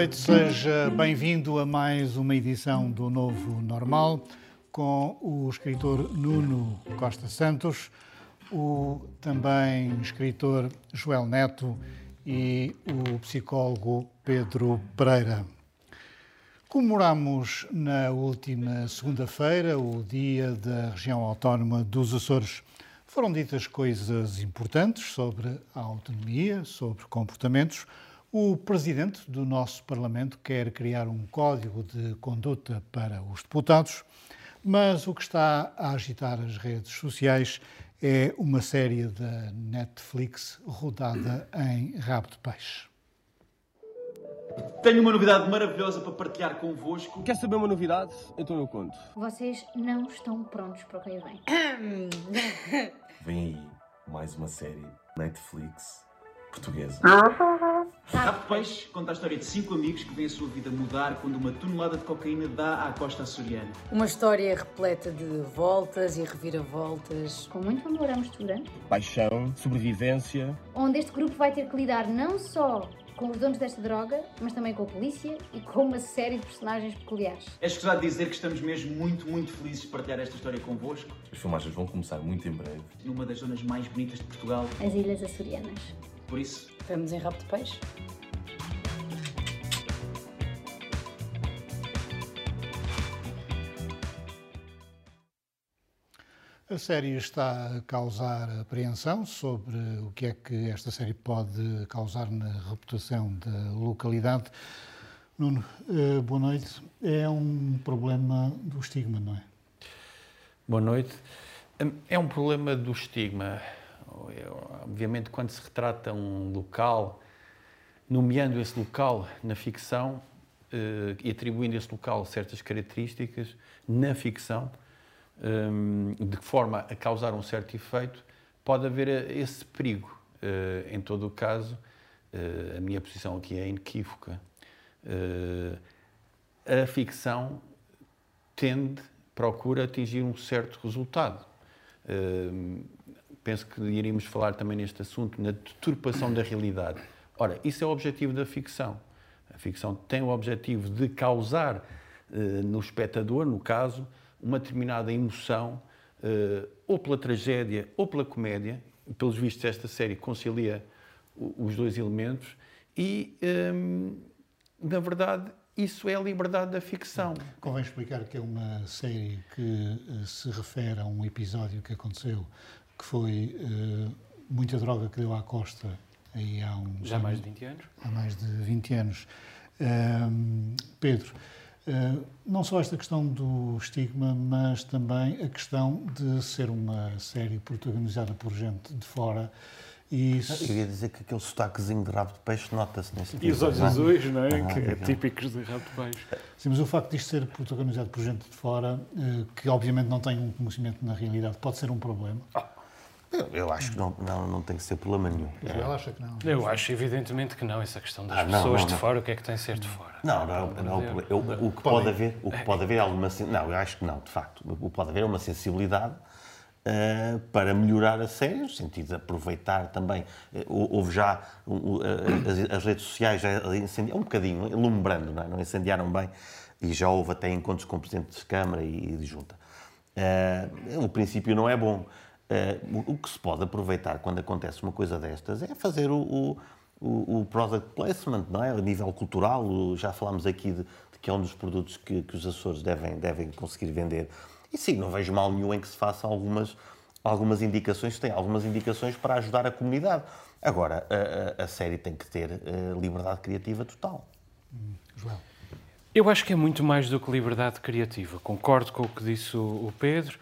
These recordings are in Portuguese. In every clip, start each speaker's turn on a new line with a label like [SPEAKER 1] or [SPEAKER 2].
[SPEAKER 1] Noite, seja bem-vindo a mais uma edição do Novo Normal com o escritor Nuno Costa Santos, o também escritor Joel Neto e o psicólogo Pedro Pereira. Comemoramos na última segunda-feira o Dia da Região Autónoma dos Açores. Foram ditas coisas importantes sobre a autonomia, sobre comportamentos o presidente do nosso Parlamento quer criar um código de conduta para os deputados, mas o que está a agitar as redes sociais é uma série da Netflix rodada em rabo de peixe.
[SPEAKER 2] Tenho uma novidade maravilhosa para partilhar convosco.
[SPEAKER 3] Quer saber uma novidade? Então eu conto.
[SPEAKER 4] Vocês não estão prontos para o que vem.
[SPEAKER 5] Vem aí mais uma série Netflix portuguesa.
[SPEAKER 2] Rabo de Peixe conta a história de cinco amigos que veem a sua vida mudar quando uma tonelada de cocaína dá à costa açoriana.
[SPEAKER 6] Uma história repleta de voltas e reviravoltas.
[SPEAKER 4] Com muito amor à mistura.
[SPEAKER 3] Paixão, sobrevivência.
[SPEAKER 4] Onde este grupo vai ter que lidar não só com os donos desta droga, mas também com a polícia e com uma série de personagens peculiares.
[SPEAKER 2] É escusado dizer que estamos mesmo muito, muito felizes de partilhar esta história convosco.
[SPEAKER 5] As filmagens vão começar muito em breve.
[SPEAKER 2] Numa das zonas mais bonitas de Portugal.
[SPEAKER 4] As Ilhas Açorianas.
[SPEAKER 2] Por isso,
[SPEAKER 6] vamos em rabo de peixe.
[SPEAKER 1] A série está a causar apreensão sobre o que é que esta série pode causar na reputação da localidade. Nuno, eh, boa noite. É um problema do estigma, não é?
[SPEAKER 7] Boa noite. É um problema do estigma. Obviamente, quando se retrata um local, nomeando esse local na ficção eh, e atribuindo esse local certas características na ficção, Hum, de forma a causar um certo efeito, pode haver esse perigo. Eh, em todo o caso, eh, a minha posição aqui é inequívoca. Eh, a ficção tende, procura atingir um certo resultado. Penso que iríamos falar também neste assunto, na deturpação da realidade. Ora, isso é o objetivo da ficção. A ficção tem o objetivo de causar no espectador, no caso, uma determinada emoção, uh, ou pela tragédia ou pela comédia. Pelos vistos, esta série concilia os dois elementos e, ehm, na verdade, isso é a liberdade da ficção.
[SPEAKER 1] Convém explicar que é uma série que uh, se refere a um episódio que aconteceu, que foi uh, muita droga que deu à costa aí há um
[SPEAKER 8] Já há mais de 20 anos?
[SPEAKER 1] Há mais de 20 anos. Uh, Pedro, eh, não só esta questão do estigma, mas também a questão de ser uma série protagonizada por gente de fora.
[SPEAKER 5] E isso... Eu ia dizer que aquele sotaquezinho de rabo de peixe nota-se nesse
[SPEAKER 8] E os olhos não é? azuis, não é? Ah, que é típicos de rabo de peixe.
[SPEAKER 1] Sim, mas o facto de isto ser protagonizado por gente de fora, eh, que obviamente não tem um conhecimento na realidade, pode ser um problema. Ah
[SPEAKER 5] eu, acho que não, não, não tem que ser problema nenhum.
[SPEAKER 1] Eu acho que não.
[SPEAKER 8] Eu acho evidentemente que não, essa questão das ah, não, pessoas não, de fora, o que é que tem de ser de fora?
[SPEAKER 5] Não, não, não, não eu, o que pode haver, o que pode haver é alguma não, eu acho que não, de facto, o que pode haver é uma sensibilidade uh, para melhorar a série, no sentido de aproveitar também, uh, houve já uh, as, as, redes sociais já incendiaram um bocadinho, ilumbrando, não, é? não incendiaram bem, e já houve até encontros com o Presidente de Câmara e, e de Junta. o princípio não é bom. Uh, o que se pode aproveitar quando acontece uma coisa destas é fazer o, o, o product placement, não é? A nível cultural, o, já falámos aqui de, de, que é um dos produtos que, que, os Açores devem, devem conseguir vender. E sim, não vejo mal nenhum em que se façam algumas, algumas indicações, tem algumas indicações para ajudar a comunidade. Agora, a, a, série tem que ter uh, liberdade criativa total.
[SPEAKER 1] Hum, João.
[SPEAKER 8] Eu acho que é muito mais do que liberdade criativa. Concordo com o que disse o Pedro.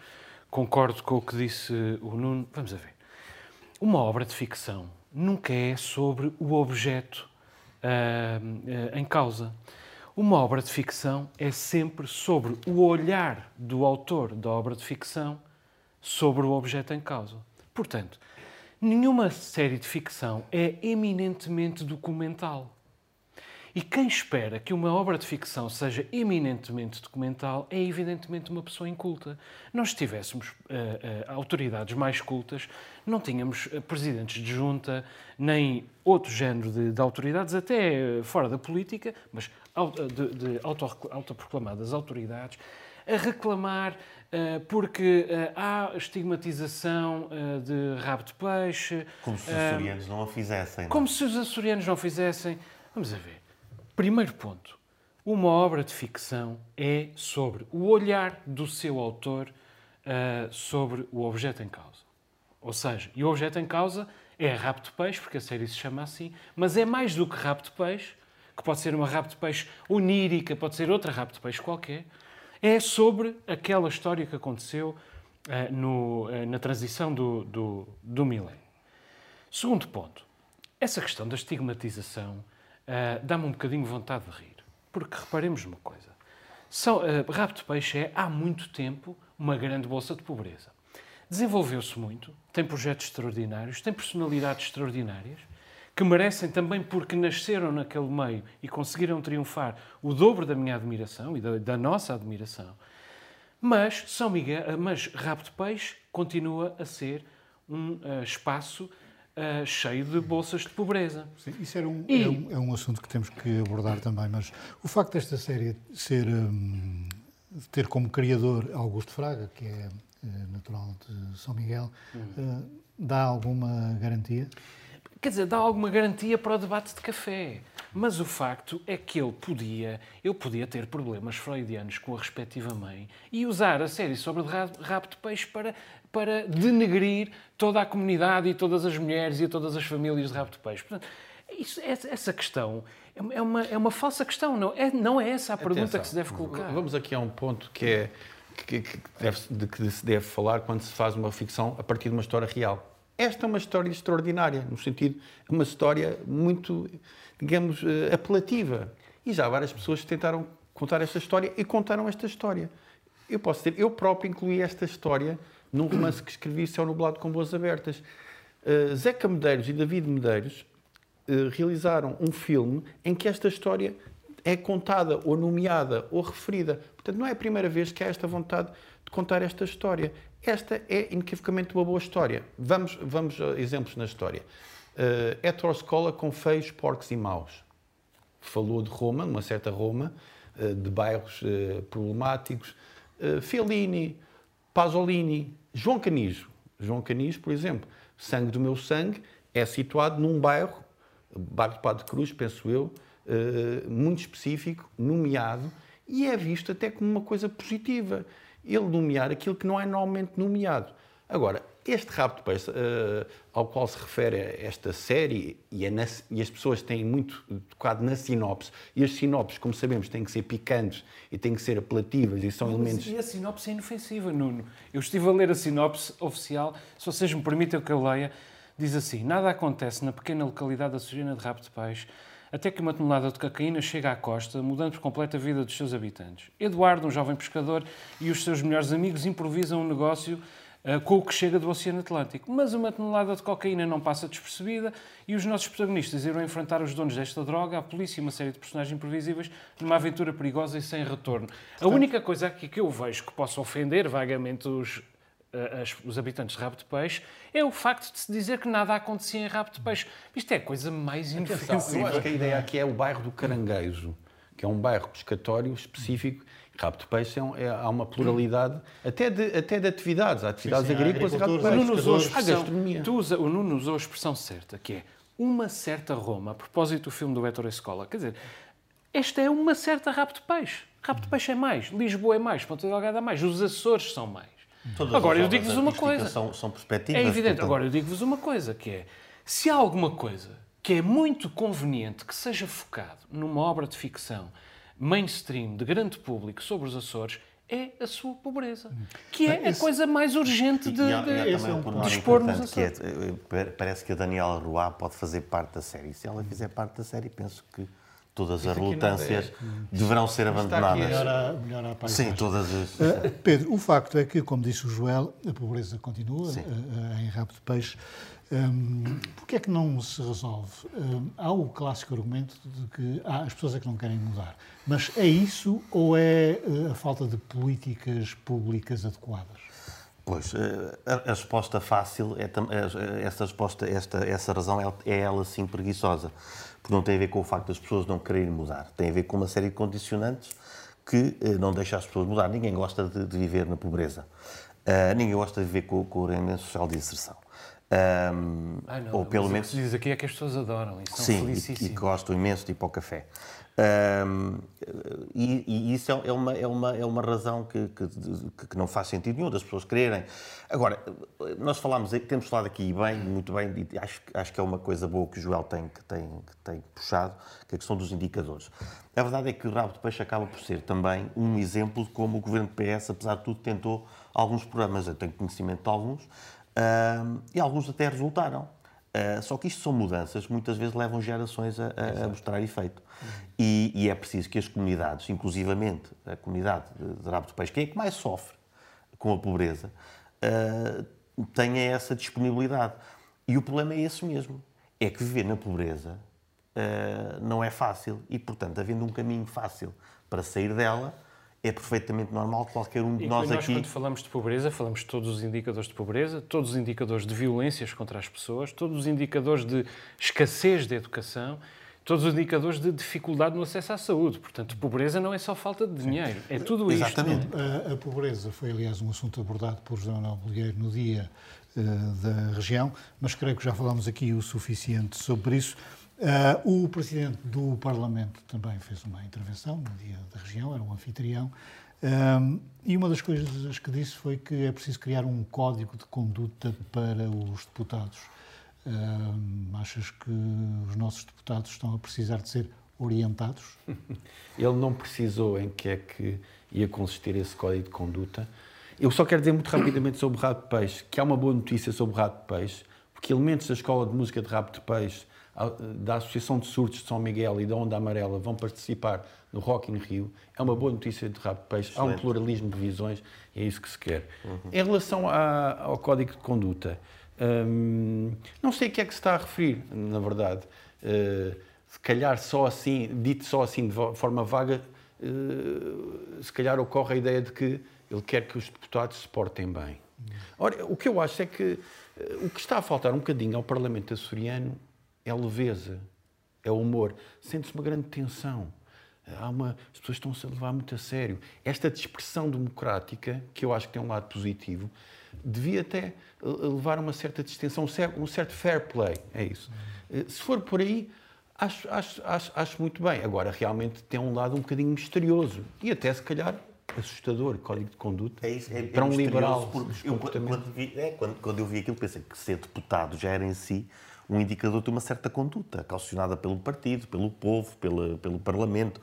[SPEAKER 8] Concordo com o que disse o Nuno. Vamos a ver. Uma obra de ficção nunca é sobre o objeto uh, uh, em causa. Uma obra de ficção é sempre sobre o olhar do autor da obra de ficção sobre o objeto em causa. Portanto, nenhuma série de ficção é eminentemente documental. E quem espera que uma obra de ficção seja eminentemente documental é evidentemente uma pessoa inculta. Nós, se tivéssemos uh, uh, autoridades mais cultas, não tínhamos uh, presidentes de junta, nem outro género de, de autoridades, até fora da política, mas de, de auto, autoproclamadas autoridades, a reclamar porque há estigmatização de rabo de peixe.
[SPEAKER 5] Como se os açorianos não a fizessem. Não?
[SPEAKER 8] Como se os açorianos não fizessem. Vamos a ver. Primeiro ponto. Uma obra de ficção é sobre o olhar do seu autor uh, sobre o objeto em causa. Ou seja, e o objeto em causa é rabo de peixe, porque a série se chama assim, mas é mais do que rabo de peixe, que pode ser uma rabo de peixe onírica, pode ser outra rabo de peixe qualquer. É sobre aquela história que aconteceu uh, no, uh, na transição do, do, do milénio. Segundo ponto. Essa questão da estigmatização uh, dá-me um bocadinho vontade de rir. Porque reparemos numa coisa. São, uh, rabo de peixe é, há muito tempo, uma grande bolsa de pobreza. Desenvolveu-se muito, tem projetos extraordinários, tem personalidades extraordinárias, que merecem também, porque nasceram naquele meio e conseguiram triunfar, o dobro da minha admiração e da, da nossa admiração. Mas São Miguel, mas de Peixe continua a ser um uh, espaço uh, cheio de bolsas de pobreza.
[SPEAKER 1] Sim, isso era um, e... é, um, é um assunto que temos que abordar também, mas o facto desta série ser, um, ter como criador Augusto Fraga, que é uh, natural de São Miguel, uh, dá alguma garantia?
[SPEAKER 8] Quer dizer, dá alguma garantia para o debate de café. Mas o facto é que ele podia, eu podia ter problemas freudianos com a respectiva mãe e usar a série sobre rabo de peixe para para denegrir toda a comunidade e todas as mulheres e todas as famílias de rabo de peixe. Portanto, isso, essa questão é uma, é uma falsa questão, não é, não é essa a pergunta Atenção, que se deve colocar.
[SPEAKER 7] Vamos aqui a um ponto que é que, que deve, de que se deve falar quando se faz uma ficção a partir de uma história real. Esta é uma história extraordinária, no sentido, é uma história muito, digamos, eh, apelativa. E já várias pessoas tentaram contar esta história e contaram esta história. Eu posso dizer, eu próprio incluí esta história num romance que escrevi, Céu Nublado com Boas Abertas. Uh, Zeca Medeiros e David Medeiros uh, realizaram um filme em que esta história é contada, ou nomeada, ou referida. Portanto, não é a primeira vez que há esta vontade de contar esta história. Esta é, inequivocamente, uma boa história. Vamos, vamos a exemplos na história. Uh, Ettore Scola com Feios, Porcos e Maus. Falou de Roma, de uma certa Roma, uh, de bairros uh, problemáticos. Fellini, Pasolini, João Canijo. João Canijo, por exemplo, Sangue do Meu Sangue, é situado num bairro, bairro de Padre Cruz, penso eu, muito específico, nomeado, e é visto até como uma coisa positiva. Ele nomear aquilo que não é normalmente nomeado. Agora, este rabo de peixe uh, ao qual se refere esta série, e, é na, e, as pessoas têm muito tocado na sinopse, e as sinopses, como sabemos, têm que ser picantes e têm que ser apelativas e são
[SPEAKER 8] Mas,
[SPEAKER 7] elementos.
[SPEAKER 8] E a sinopse é inofensiva, Nuno. Eu estive a ler a sinopse oficial, se vocês me permitem que eu leia, diz assim: Nada acontece na pequena localidade da Sujena de Rabo de Peixe até que uma tonelada de cocaína chega à costa, mudando por completo a vida dos seus habitantes. Eduardo, um jovem pescador, e os seus melhores amigos improvisam um negócio eh, com o que chega do Oceano Atlântico. Mas uma tonelada de cocaína não passa despercebida e os nossos protagonistas irão enfrentar os donos desta droga, a polícia e uma série de personagens imprevisíveis numa aventura perigosa e sem retorno. A única coisa aqui que eu vejo que possa ofender vagamente os, eh, os habitantes de Rabo de Peixe é o facto de se dizer que nada acontecia em Rabo de Peixe. Isto é a coisa mais inofensiva.
[SPEAKER 7] Eu acho que a ideia aqui é o bairro do Caranguejo, que é um bairro pescatório específico Rabo de peixe é, é, há uma pluralidade até de, até de atividades. Há atividades sim, sim, agrícolas e rabo de peixe.
[SPEAKER 8] Usou a gastronomia. Tu usa, o Nuno usou a expressão certa, que é uma certa Roma, a propósito do filme do Ettore Escola. Quer dizer, esta é uma certa rabo de peixe. Rabo de peixe é mais, Lisboa é mais, Ponta Delgada é mais, os Açores são mais.
[SPEAKER 5] Todas
[SPEAKER 8] Agora, eu digo-vos uma coisa.
[SPEAKER 5] São, são perspectivas.
[SPEAKER 8] É evidente. Portanto... Agora, eu digo-vos uma coisa, que é, se há alguma coisa que é muito conveniente que seja focado numa obra de ficção mainstream, de grande público, sobre os Açores, é a sua pobreza, que é a coisa mais urgente de,
[SPEAKER 5] há,
[SPEAKER 8] de,
[SPEAKER 1] um
[SPEAKER 5] importante, que é, pa- parece que a Daniela Roy pode fazer parte da série. Se ela fizer parte da série, penso que todas as relutâncias deverão ser abandonadas.
[SPEAKER 1] Melhor a, melhor a.
[SPEAKER 5] Sim, todas as...
[SPEAKER 1] Uh, Pedro, o facto é que, como disse o Joel, a pobreza continua uh, uh, em rabo de peixe. Um, Porquê é que não se resolve? Um, há o clássico argumento de que ah, as pessoas é que não querem mudar. Mas é isso ou é uh, a falta de políticas públicas adequadas?
[SPEAKER 5] Pois, a, a resposta fácil, é, essa resposta, esta, essa razão é, é ela sim preguiçosa, porque não tem a ver com o facto das pessoas não quererem mudar, tem a ver com uma série de condicionantes que eh, não deixa as pessoas mudar. Ninguém gosta de, de viver na pobreza, Ah, ninguém gosta de viver com, com o rendimento social de inserção. Ahm,
[SPEAKER 8] Ai, não,
[SPEAKER 5] ou pelo menos
[SPEAKER 8] O que se diz aqui é que as pessoas adoram e são
[SPEAKER 5] Sim, e, e gostam imenso de ir para o café. Ahm, e, e isso é, é uma, é, uma, é uma razão que, que, que não faz sentido nenhum das pessoas quererem. Agora, nós falámos, temos falado aqui bem, muito bem, e acho, acho que é uma coisa boa que o Joel tem, que tem, que tem puxado, que é a questão dos indicadores. A verdade é que o rabo de peixe acaba por ser também um exemplo de como o governo PS, apesar de tudo, tentou alguns programas. Eu tenho conhecimento de alguns, ahm, e alguns até resultaram. Uh, só que isto são mudanças que muitas vezes levam gerações a, a- a mostrar efeito. E, e é preciso que as comunidades, inclusivamente a comunidade de, Rabo de Peixe, que é a que mais sofre com a pobreza, uh, tenha essa disponibilidade. E o problema é esse mesmo: é que viver na pobreza uh, não é fácil. E, portanto, havendo um caminho fácil para sair dela, é perfeitamente normal que qualquer um de
[SPEAKER 8] E
[SPEAKER 5] nós,
[SPEAKER 8] nós,
[SPEAKER 5] aqui.
[SPEAKER 8] quando falamos de pobreza, falamos de todos os indicadores de pobreza, todos os indicadores de violências contra as pessoas, todos os indicadores de escassez de educação, todos os indicadores de dificuldade no acesso à saúde. Portanto, pobreza não é só falta de dinheiro, é tudo isto.
[SPEAKER 5] Exatamente.
[SPEAKER 1] A, a pobreza foi, aliás, um assunto abordado por José Manuel Bolheiro no dia eh, da região, mas creio que já falámos aqui o suficiente sobre isso. Ah, o Presidente do Parlamento também fez uma intervenção no dia da região, era um anfitrião, Ahm, e uma das coisas que disse foi que é preciso criar um código de conduta para os deputados. Ahm, achas que os nossos deputados estão a precisar de ser orientados?
[SPEAKER 7] Ele não precisou em que é que ia consistir esse código de conduta. Eu só quero dizer muito rapidamente sobre o Rabo de Peixe, que há uma boa notícia sobre o Rabo de Peixe, porque elementos da Escola de Música de Rabo de Peixe, da Associação de Surdos de São Miguel e da Onda Amarela vão participar no Rock in Rio. É uma boa notícia de Rabo de Peixe. Há um
[SPEAKER 5] Excelente.
[SPEAKER 7] pluralismo de visões e é isso que se quer. Em relação à- ao código de conduta, hum, não sei o que é que se está a referir, na verdade. Uh, se calhar só assim, dito só assim de forma vaga, uh, se calhar ocorre a ideia de que ele quer que os deputados se portem bem. Ora, o que eu acho é que uh, o que está a faltar um bocadinho ao Parlamento açoriano é leveza, é humor. Sente-se uma grande tensão. Há uma, as pessoas estão-se a levar muito a sério. Esta dispersão democrática, que eu acho que tem um lado positivo, devia até eh, levar a uma certa distensão, um cer- um certo fair play. É isso. Eh, Se for por aí, acho, acho, acho, acho muito bem. Agora, realmente tem um lado um bocadinho misterioso e até, se calhar, assustador, código de conduta.
[SPEAKER 5] É isso, é,
[SPEAKER 7] para
[SPEAKER 5] é
[SPEAKER 7] um
[SPEAKER 5] misterioso,
[SPEAKER 7] liberal.
[SPEAKER 5] eu, quando, é, quando, quando eu vi aquilo, pensei que ser deputado já era em si um indicador de uma certa conduta, calcionada pelo partido, pelo povo, pela, pelo Parlamento.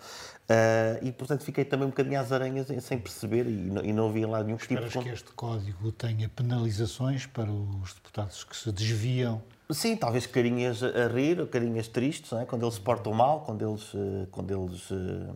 [SPEAKER 5] Ah, e, portanto, fiquei também um bocadinho às aranhas em- sem perceber e não, e não havia lá nenhum tipo de.
[SPEAKER 1] que este código tenha penalizações para os deputados que se desviam?
[SPEAKER 5] Sim, talvez carinhas a rir, carinhas tristes, é? quando eles se portam mal, quando eles, eh, quando eles eh,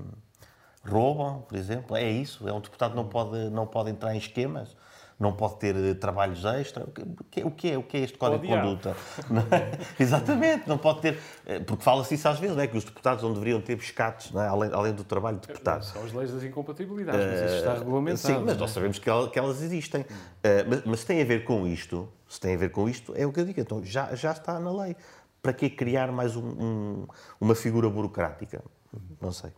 [SPEAKER 5] roubam, por exemplo. É isso, é um deputado não pode, não pode entrar em esquemas, não pode ter eh, trabalhos extra. O que, o que é, o que é este código de
[SPEAKER 8] Odiar.
[SPEAKER 5] conduta? Não é? Exatamente, não pode ter. eh, Porque fala-se isso às vezes, não é? que os deputados não deveriam ter pescados, é? além, além do trabalho de deputado.
[SPEAKER 8] São as leis das incompatibilidades, mas isso está regulamentado.
[SPEAKER 5] Sim, mas
[SPEAKER 8] é?
[SPEAKER 5] nós sabemos que, que elas existem. Mas, mas se tem a ver com isto, se tem a ver com isto, é o que eu digo. Então já, já está na lei. Para que criar mais um- um- uma figura burocrática? Não sei.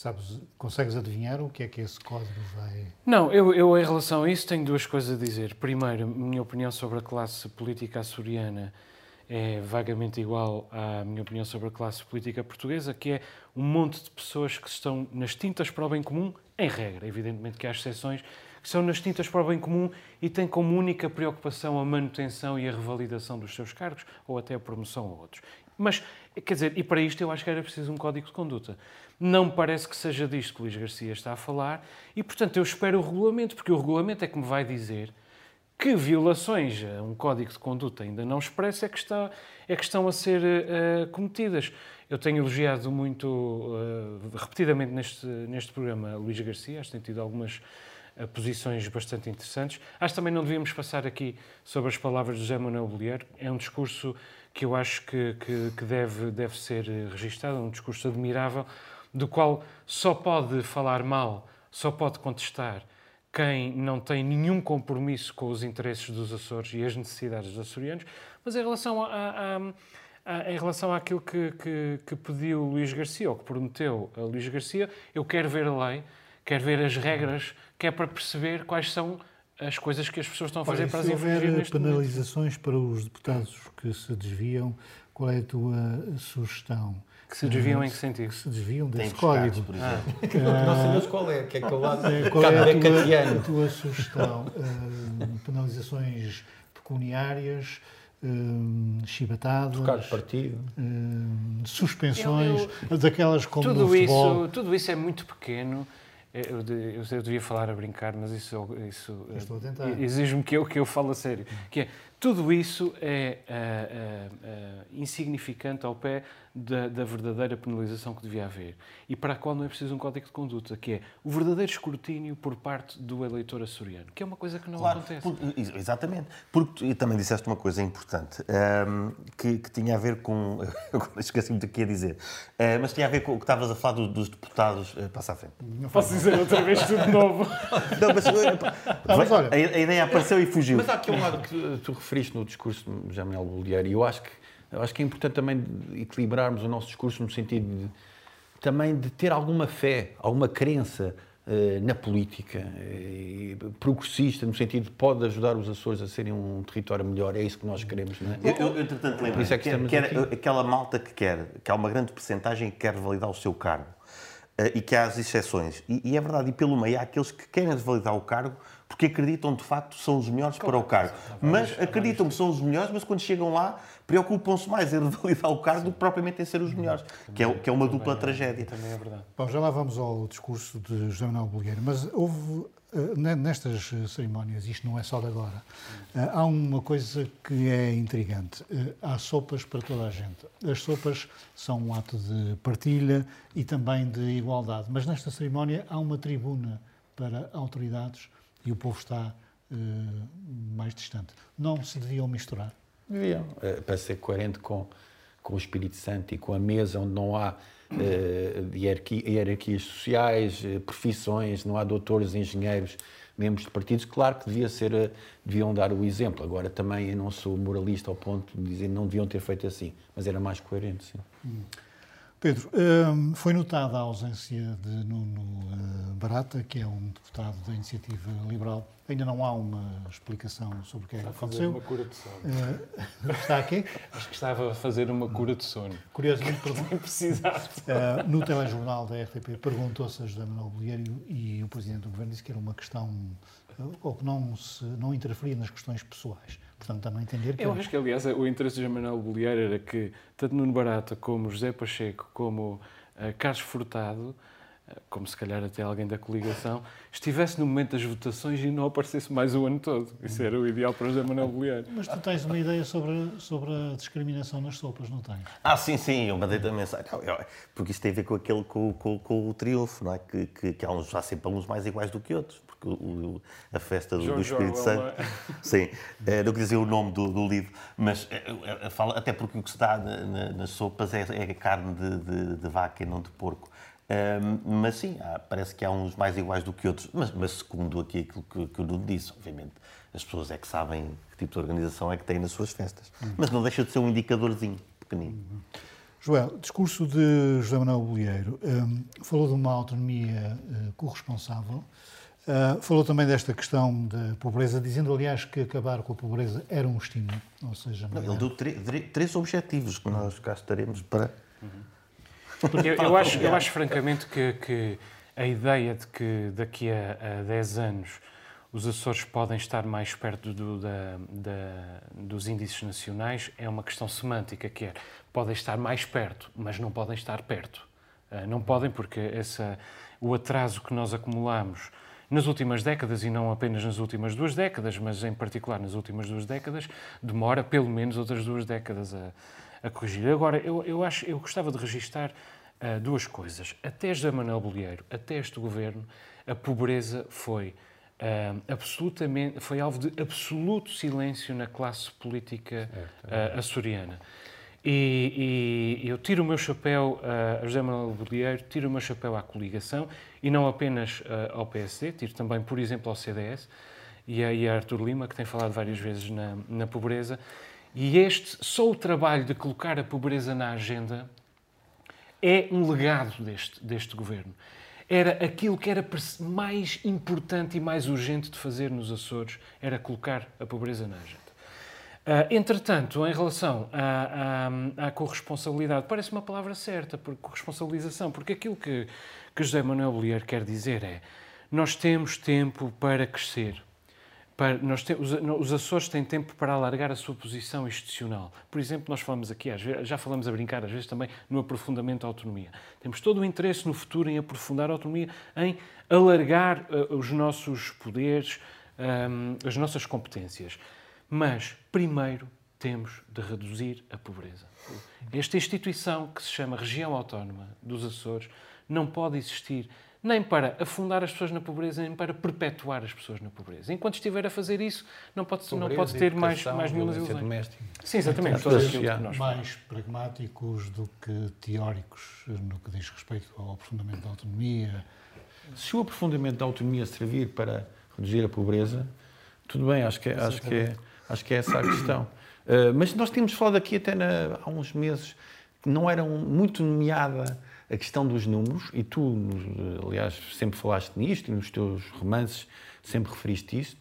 [SPEAKER 1] Sabes, consegues adivinhar o que é que esse código vai...
[SPEAKER 8] Não, eu, eu em relação a isso tenho duas coisas a dizer. Primeiro, a minha opinião sobre a classe política açoriana é vagamente igual à minha opinião sobre a classe política portuguesa, que é um monte de pessoas que estão nas tintas para o bem comum, em regra. Evidentemente que há exceções que são nas tintas para o bem comum e têm como única preocupação a manutenção e a revalidação dos seus cargos ou até a promoção a outros. Mas, quer dizer, e para isto eu acho que era preciso um código de conduta. Não me parece que seja disto que o Luís Garcia está a falar e, portanto, eu espero o regulamento, porque o regulamento é que me vai dizer que violações a um código de conduta ainda não expresso é que, é que estão a ser uh, cometidas. Eu tenho elogiado muito, uh, repetidamente neste, neste programa, Luís Garcia, acho que tem tido algumas uh, posições bastante interessantes. Acho que também não devíamos passar aqui sobre as palavras de José Manuel Bolheiro. É um discurso que eu acho que, que, que deve, deve ser registado, um discurso admirável, do qual só pode falar mal, só pode contestar quem não tem nenhum compromisso com os interesses dos Açores e as necessidades dos açorianos, mas em relação, a, a, a, em relação àquilo que, que, que, pediu Luís Garcia, ou que prometeu a Luís Garcia, eu quero ver a lei, quero ver as regras, que é para perceber quais são as coisas que as pessoas estão a fazer
[SPEAKER 1] Olha,
[SPEAKER 8] para as
[SPEAKER 1] Se houver penalizações
[SPEAKER 8] momento.
[SPEAKER 1] para os deputados que se desviam, qual é a tua sugestão?
[SPEAKER 8] Que se desviam em que sentido?
[SPEAKER 1] Que se desviam desse código.
[SPEAKER 5] por exemplo.
[SPEAKER 7] Ah. Não sabemos qual é, que é que eu lá
[SPEAKER 1] Qual é a tua, a tua sugestão? Uh, penalizações pecuniárias, uh, chibatadas,
[SPEAKER 7] Trocar de partido,
[SPEAKER 1] uh, suspensões, eu, eu, daquelas como
[SPEAKER 8] tudo
[SPEAKER 1] no futebol.
[SPEAKER 8] Isso, tudo isso é muito pequeno. Eu, eu, eu devia falar a brincar, mas isso, isso exige-me que eu, que eu fale a sério. Que é, tudo isso é uh, uh, insignificante ao pé da, da, verdadeira penalização que devia haver e para a qual não é preciso um código de conduta, que é o verdadeiro escrutínio por parte do eleitor açoriano, que é uma coisa que não
[SPEAKER 5] claro,
[SPEAKER 8] acontece.
[SPEAKER 5] Por, exatamente. Porque tu também disseste uma coisa importante um, ehm, que, que, tinha a ver com. Agora esqueci-me do que ia dizer, uh, mas tinha a ver com o que estavas a falar dos, dos deputados. Uh, passa à frente.
[SPEAKER 8] Não posso dizer outra vez tudo de novo.
[SPEAKER 5] não, mas, não, mas olha, a, a, ideia apareceu e fugiu.
[SPEAKER 7] Mas há aqui um lado que tu referiste no discurso de Jamel Bolieiro e eu acho que eu acho que é importante também equilibrarmos o nosso discurso no sentido de, também de ter alguma fé, alguma crença uh, na política, uh, progressista, no sentido de pode ajudar os Açores a serem um território melhor. É isso que nós queremos, não é?
[SPEAKER 5] Eu, eu entretanto, lembro é que, que, aquela malta que quer, que há uma grande percentagem que quer validar o seu cargo uh, e que há as exceções. E, e, é verdade, e pelo meio há aqueles que querem validar o cargo porque acreditam de facto que são os melhores claro, para o cargo. Mas acreditam que são os melhores, mas quando chegam lá preocupam-se mais em revalidar o cargo do que propriamente em ser os melhores, que é, que é uma dupla tragédia.
[SPEAKER 8] Também é verdade.
[SPEAKER 1] Bom, já lá vamos ao discurso de José Manuel Bolgueiro, mas houve eh, nestas cerimónias, isto não é só de agora, eh, há uma coisa que é intrigante. Eh, há sopas para toda a gente. As sopas são um ato de partilha e também de igualdade, mas nesta cerimónia há uma tribuna para autoridades e o povo está uh, mais distante. Não se deviam misturar?
[SPEAKER 7] Deviam, uh, para ser coerente com, com o Espírito Santo e com a mesa onde não há uh, hierarquias sociais, profissões, não há doutores, engenheiros, membros de partidos, claro que devia ser, deviam dar o exemplo. Agora também eu não sou moralista ao ponto de dizer que não deviam ter feito assim, mas era mais coerente, sim. Hum.
[SPEAKER 1] Pedro, hum, foi notada a ausência de Nuno hum, Barata, que é um deputado da Iniciativa Liberal. Ainda não há uma explicação sobre o que é que aconteceu.
[SPEAKER 8] uma cura de sono.
[SPEAKER 1] Uh, está aqui?
[SPEAKER 8] Acho que estava a fazer uma cura de sono.
[SPEAKER 1] Curiosamente. Uh, no telejornal da RTP perguntou-se a José Manuel Bolheiro e o Presidente do Governo disse que era uma questão, ou que não, se, não interferia nas questões pessoais. Portanto, também entender que...
[SPEAKER 8] Eu acho que, aliás, o interesse de Manuel Bolieiro era que tanto Nuno Barata como José Pacheco, como uh, Carlos Furtado, uh, como se calhar até alguém da coligação, estivesse no momento das votações e não aparecesse mais o ano todo. Isso era o ideal para José Manuel Bolieiro.
[SPEAKER 1] Mas tu tens uma ideia sobre, sobre a discriminação nas sopas, não tens?
[SPEAKER 5] Ah, sim, sim, eu mandei também mensagem. Porque isso tem a ver com, aquele, com, com, com o triunfo, não é? Que, que, que há, uns, há sempre uns mais iguais do que outros o, a festa do, do Espírito Santo. É? Sim, é, não quer dizer o nome do, do livro, mas é, fala, até porque o que se dá na, nas sopas é, é carne de, de, de, vaca e não de porco. Um, mas sim, há, parece que há uns mais iguais do que outros, mas, mas segundo aqui aquilo que, que o Nuno disse, obviamente, as pessoas é que sabem que tipo de organização é que têm nas suas festas. Uhum. Mas não deixa de ser um indicadorzinho pequenino. Uhum.
[SPEAKER 1] Joel, discurso de José Manuel Bolheiro um, falou de uma autonomia uh, corresponsável Uh, falou também desta questão da pobreza, dizendo, aliás, que acabar com a pobreza era um estímulo. Ou seja,
[SPEAKER 5] Não, ele deu três objetivos que nós cá estaremos para.
[SPEAKER 8] Uhum. Eu, eu, acho, eu acho, francamente, que, que, a ideia de que daqui a, a 10 anos os Açores podem estar mais perto do, da, da, dos índices nacionais, é uma questão semântica, que é, podem estar mais perto, mas não podem estar perto. Uh, não podem porque essa, o atraso que nós acumulamos nas últimas décadas, e não apenas nas últimas duas décadas, mas em particular nas últimas duas décadas, demora pelo menos outras duas décadas a, a corrigir. Agora, eu, eu, acho, eu gostava de registar uh, duas coisas. Até José Manuel Bolieiro, até este governo, a pobreza foi uh, absolutamente, foi alvo de absoluto silêncio na classe política uh, açoriana. E, e, eu tiro o meu chapéu a José Manuel Bolieiro, tiro o meu chapéu à coligação e não apenas ao PSD, tiro também, por exemplo, ao CDS e a, e a Artur Lima, que tem falado várias vezes na, na pobreza. E este, só o trabalho de colocar a pobreza na agenda é um legado deste, deste governo. Era aquilo que era mais importante e mais urgente de fazer nos Açores, era colocar a pobreza na agenda. Uh, entretanto, em relação à, corresponsabilidade, parece uma palavra certa, por corresponsabilização, porque aquilo que, que José Manuel Bolieiro quer dizer é nós temos tempo para crescer. Para, nós te, os, os, Açores têm tempo para alargar a sua posição institucional. Por exemplo, nós falamos aqui, já falamos a brincar às vezes também no aprofundamento da autonomia. Temos todo o interesse no futuro em aprofundar a autonomia, em alargar uh, os nossos poderes, um, as nossas competências. Mas, primeiro, temos de reduzir a pobreza. Esta instituição, que se chama Região Autónoma dos Açores, não pode existir nem para afundar as pessoas na pobreza, nem para perpetuar as pessoas na pobreza. Enquanto estiver a fazer isso, não pode, pobreza, não pode ter mais, mais nenhuma.
[SPEAKER 7] Doméstica.
[SPEAKER 8] Sim, exatamente.
[SPEAKER 1] Então, mais pragmáticos do que teóricos no que diz respeito ao aprofundamento da autonomia.
[SPEAKER 7] Se o aprofundamento da autonomia servir para reduzir a pobreza, tudo bem, acho que, é, acho que é Acho que é essa a questão. Uh, mas nós tínhamos falado aqui até na, há uns meses que não era muito nomeada a questão dos números, e tu, aliás, sempre falaste nisto e nos teus romances sempre referiste isto,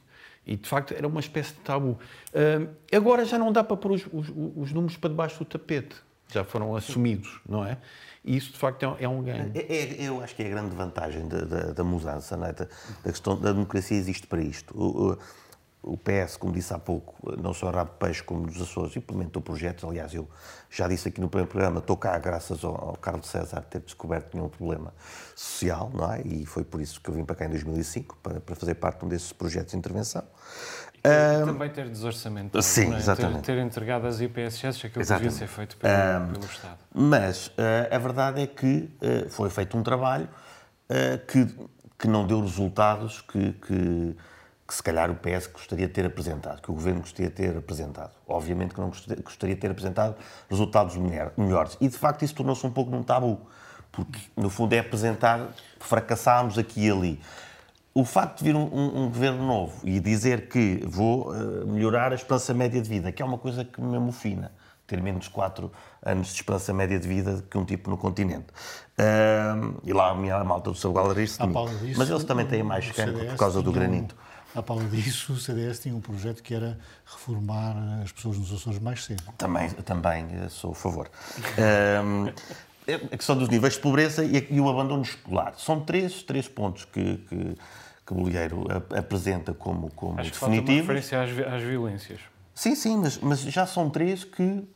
[SPEAKER 7] e de facto era uma espécie de tabu. Uh, agora já não dá para pôr os, os, os, números para debaixo do tapete, já foram assumidos, não é? E isso de facto é, um ganho.
[SPEAKER 5] É, é, eu acho que é a grande vantagem da, da, da mudança, é? da, da, questão da democracia existe para isto. O, o, o PS, como disse há pouco, não só Rabo Peixe como nos Açores, implementou projetos. Aliás, eu já disse aqui no primeiro programa, estou cá graças ao, Carlos César ter descoberto nenhum problema social, não é? E foi por isso que eu vim para cá em 2005, para, para fazer parte de um desses projetos de intervenção.
[SPEAKER 8] E um, também ter desorçamento.
[SPEAKER 5] Sim,
[SPEAKER 8] é?
[SPEAKER 5] exatamente.
[SPEAKER 8] Ter, ter entregado as IPSS, aquilo que devia ser feito pelo, um, pelo Estado.
[SPEAKER 5] Mas uh, a verdade é que uh, foi feito um trabalho uh, que, que não deu resultados que, que que se calhar o PS gostaria de ter apresentado, que o Governo gostaria de ter apresentado. Obviamente que não gostaria de ter apresentado resultados melhores. E, de facto, isso tornou-se um pouco num tabu, porque, no fundo, é apresentar, fracassámos aqui e ali. O facto de vir um, um, um governo novo e dizer que vou uh, melhorar a esperança média de vida, que é uma coisa que me amofina, ter menos de 4 anos de esperança média de vida que um tipo no continente. Uh, e lá a minha malta do Sabugal rir-se mim. Mas eles também têm mais cancro por causa do granito.
[SPEAKER 1] À pala disso, o CDS tinha um projeto que era reformar as pessoas nos Açores mais cedo.
[SPEAKER 5] Também, também eh, sou a favor. um, a questão dos níveis de pobreza e, e, o abandono escolar. São três, três pontos que, que, que Bolheiro apresenta como, como
[SPEAKER 8] Acho
[SPEAKER 5] definitivos.
[SPEAKER 8] Que referência às, às violências.
[SPEAKER 5] Sim, sim, mas, mas já são três que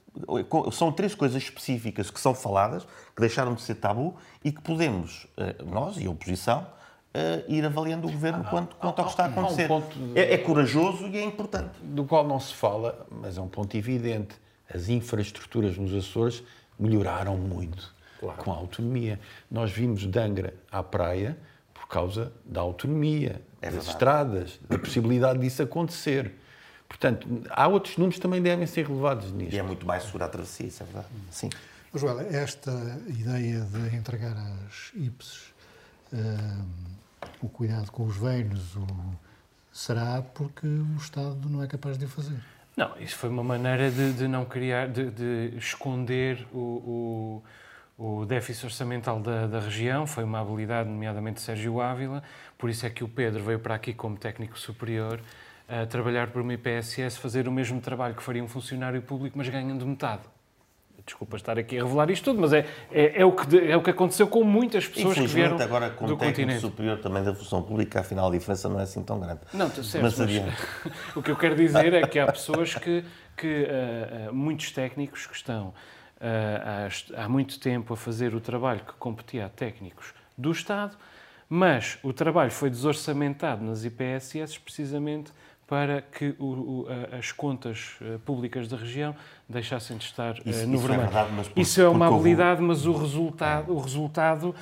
[SPEAKER 5] são três coisas específicas que são faladas, que deixaram de ser tabu e que podemos, eh, nós e a oposição, uh, ir avaliando o governo quanto, quanto ao que está a acontecer. Um de... é, é corajoso e é importante.
[SPEAKER 7] Do qual não se fala, mas é um ponto evidente. As infraestruturas nos Açores melhoraram muito claro. com a autonomia. Nós vimos de Angra à praia por causa da autonomia, é das estradas, da possibilidade disso acontecer. Portanto, há outros números que também devem ser relevados nisto.
[SPEAKER 5] E é muito mais segura a travessia, isso é verdade. Sim.
[SPEAKER 1] Joel, esta ideia de entregar as IPs uh, o cuidado com os velhos, o... será porque o Estado não é capaz de o fazer?
[SPEAKER 8] Não, isso foi uma maneira de, de não criar, de, de esconder o, o, o, déficit orçamental da, da, região, foi uma habilidade, nomeadamente de Sérgio Ávila, por isso é que o Pedro veio para aqui como técnico superior, a trabalhar por uma IPSS, fazer o mesmo trabalho que faria um funcionário público, mas ganhando metade. Desculpa estar aqui a revelar isto tudo, mas é, é, é o, que, é o que aconteceu com muitas pessoas que vieram
[SPEAKER 5] agora com
[SPEAKER 8] do continente.
[SPEAKER 5] superior também da função pública, afinal a diferença não é assim tão grande.
[SPEAKER 8] Não, tu certo,
[SPEAKER 5] Mas
[SPEAKER 8] mas o que eu quero dizer é que há pessoas que, que ah, muitos técnicos que estão ah, há há muito tempo a fazer o trabalho que competia a técnicos do Estado, mas o trabalho foi desorçamentado nas IPSS precisamente para que o- o- as contas ah, públicas da região deixassem de estar ah,
[SPEAKER 5] Isso-
[SPEAKER 8] no
[SPEAKER 5] isso é
[SPEAKER 8] vermelho.
[SPEAKER 5] verdade, mas por-
[SPEAKER 8] isso é uma
[SPEAKER 5] porque houve-
[SPEAKER 8] habilidade, mas o resultado, o resultado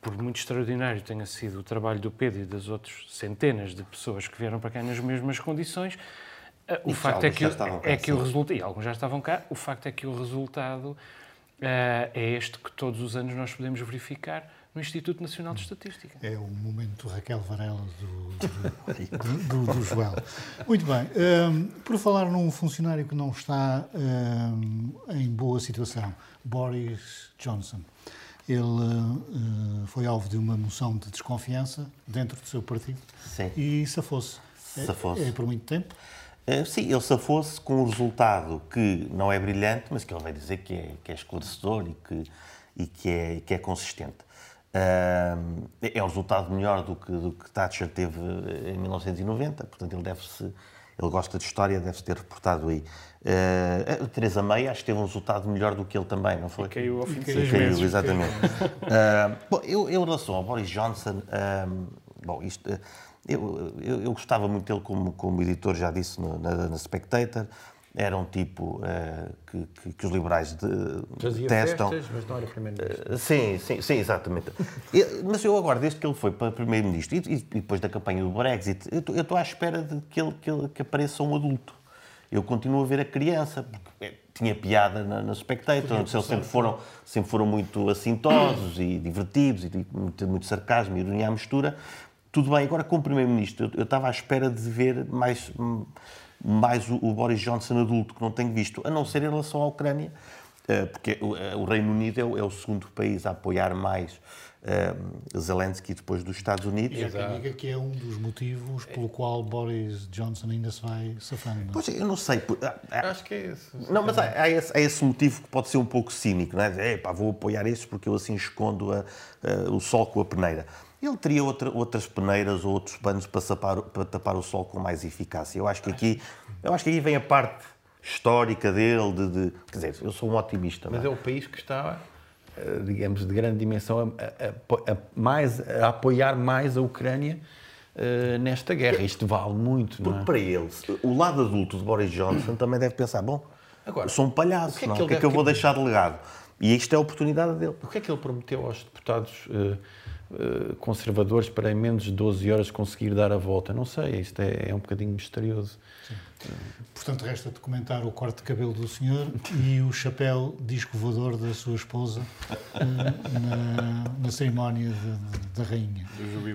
[SPEAKER 8] por muito extraordinário tenha sido o trabalho do Pedro e das outras centenas de pessoas que vieram para cá nas mesmas condições, eh, o
[SPEAKER 5] E
[SPEAKER 8] facto é que,
[SPEAKER 5] estavam cá,
[SPEAKER 8] é que o resultado, e alguns já estavam cá, o facto é que o resultado eh, é este que todos os anos nós podemos verificar no Instituto Nacional de Estatística.
[SPEAKER 1] É o momento Raquel Varela do, do, do, do Joel. Muito bem. hum, por falar num funcionário que não está hum, em boa situação, Boris Johnson. Ele hum, foi alvo de uma moção de desconfiança dentro do seu partido
[SPEAKER 5] Sim.
[SPEAKER 1] e safou-se. É-
[SPEAKER 5] Safou-se.
[SPEAKER 1] É, por muito tempo.
[SPEAKER 5] Eh, Sim, ele safou-se com um resultado que não é brilhante, mas que ele vai dizer que é, que é esclarecedor e que, e que, é, que é consistente. É um resultado melhor do que, do que Thatcher teve em 1990, portanto ele deve-se, ele gosta de história, deve-se ter reportado aí. A Teresa May acho que teve um resultado melhor do que ele também, não foi?
[SPEAKER 8] Caiu ao fim de seis
[SPEAKER 5] Caiu,
[SPEAKER 8] meses.
[SPEAKER 5] exatamente. Ah, bom, eu, em relação ao Boris Johnson, bom, isto, ah, eu, eu, eu gostava muito dele como, como editor, já disse no- na, na Spectator. Era um tipo ah, que, que, que os liberais de, detestam.
[SPEAKER 7] festas, mas não era primeiro-ministro.
[SPEAKER 5] Uh, Sim, sim, sim, exatamente. Mas eu agora, desde que ele foi para Primeiro-Ministro e, e depois da campanha do Brexit, eu estou- à espera de que ele, que ele que apareça um adulto. Eu continuo a ver a criança, porque é, tinha piada na, na Spectator, onde eles sempre foram, sempre foram muito assintosos e divertidos, e muito, muito sarcasmo e ironia à mistura. Tudo bem, agora como Primeiro-Ministro, eu, eu estava à espera de ver mais, hum, mais o, o Boris Johnson adulto, que não tenho visto, a não ser em relação à Ucrânia, eh, porque o, eh, o Reino Unido é o, é o segundo país a apoiar mais eh, Zelensky depois dos Estados Unidos.
[SPEAKER 1] E há diga que é um dos motivos pelo qual Boris Johnson ainda se vai safando. não é?
[SPEAKER 5] Pois, eu não sei. por- há- há-
[SPEAKER 7] Acho que é esse.
[SPEAKER 5] Não, mas há, há esse, há esse motivo que pode ser um pouco cínico, não é? Dizer, "Epá, vou apoiar estes porque eu assim escondo a- a- o sol com a peneira. Ele teria outra- outras peneiras ou outros panos para, sapar- para tapar o sol com mais eficácia. Eu acho que aqui, eu acho que aqui vem a parte histórica dele, de, de- quer dizer, eu sou um otimista,
[SPEAKER 7] Mas
[SPEAKER 5] não
[SPEAKER 7] é o país que está, eh, digamos, de grande dimensão, a, a- a- mais, a apoiar mais a Ucrânia eh, nesta guerra. Isto vale muito, não
[SPEAKER 5] Porque
[SPEAKER 7] é?
[SPEAKER 5] para ele, o lado adulto de Boris Johnson também deve pensar, bom,
[SPEAKER 7] Agora,
[SPEAKER 5] sou um palhaço,
[SPEAKER 7] o que é
[SPEAKER 5] não é?
[SPEAKER 7] que
[SPEAKER 5] o que é que eu vou deixar de legado? E isto é a oportunidade dele.
[SPEAKER 7] O que é que ele prometeu aos deputados eh, conservadores para em menos de 12 horas conseguir dar a volta? Não sei, isto é, é um bocadinho misterioso.
[SPEAKER 1] Portanto, resta-te comentar o corte de cabelo do senhor e o chapéu disco voador da sua esposa eh, na, na cerimónia da rainha.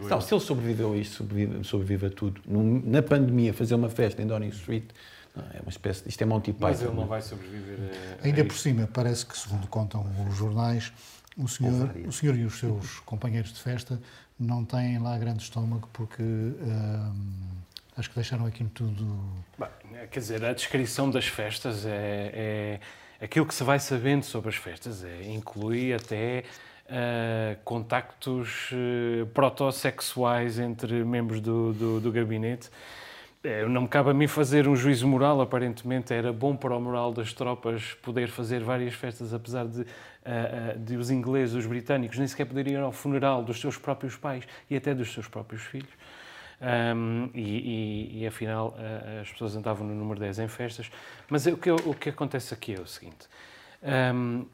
[SPEAKER 7] Não, se ele sobreviveu a isto, sobrevive, sobrevive a tudo. Na pandemia, fazer uma festa em Downing Street, é uma espécie de, isto é Monty Python.
[SPEAKER 8] Mas ele não
[SPEAKER 7] é?
[SPEAKER 8] vai sobreviver a, a
[SPEAKER 1] Ainda por cima, parece que, segundo contam os jornais, o senhor, o senhor e os seus companheiros de festa não têm lá grande estômago porque hum, acho que deixaram aquilo tudo.
[SPEAKER 8] Bem, quer dizer, a descrição das festas é, é aquilo que se vai sabendo sobre as festas, é, inclui até ah, contactos eh, protossexuais entre membros do, do, do gabinete. Eh, não me cabe a mim fazer um juízo moral, aparentemente era bom para o moral das tropas poder fazer várias festas, apesar de, ah, ah, de os ingleses, os britânicos, nem sequer poderiam ir ao funeral dos seus próprios pais e até dos seus próprios filhos. Um, e, e- e, afinal uh, as pessoas andavam no número 10 em festas. Mas o que, o que acontece aqui é o seguinte: um,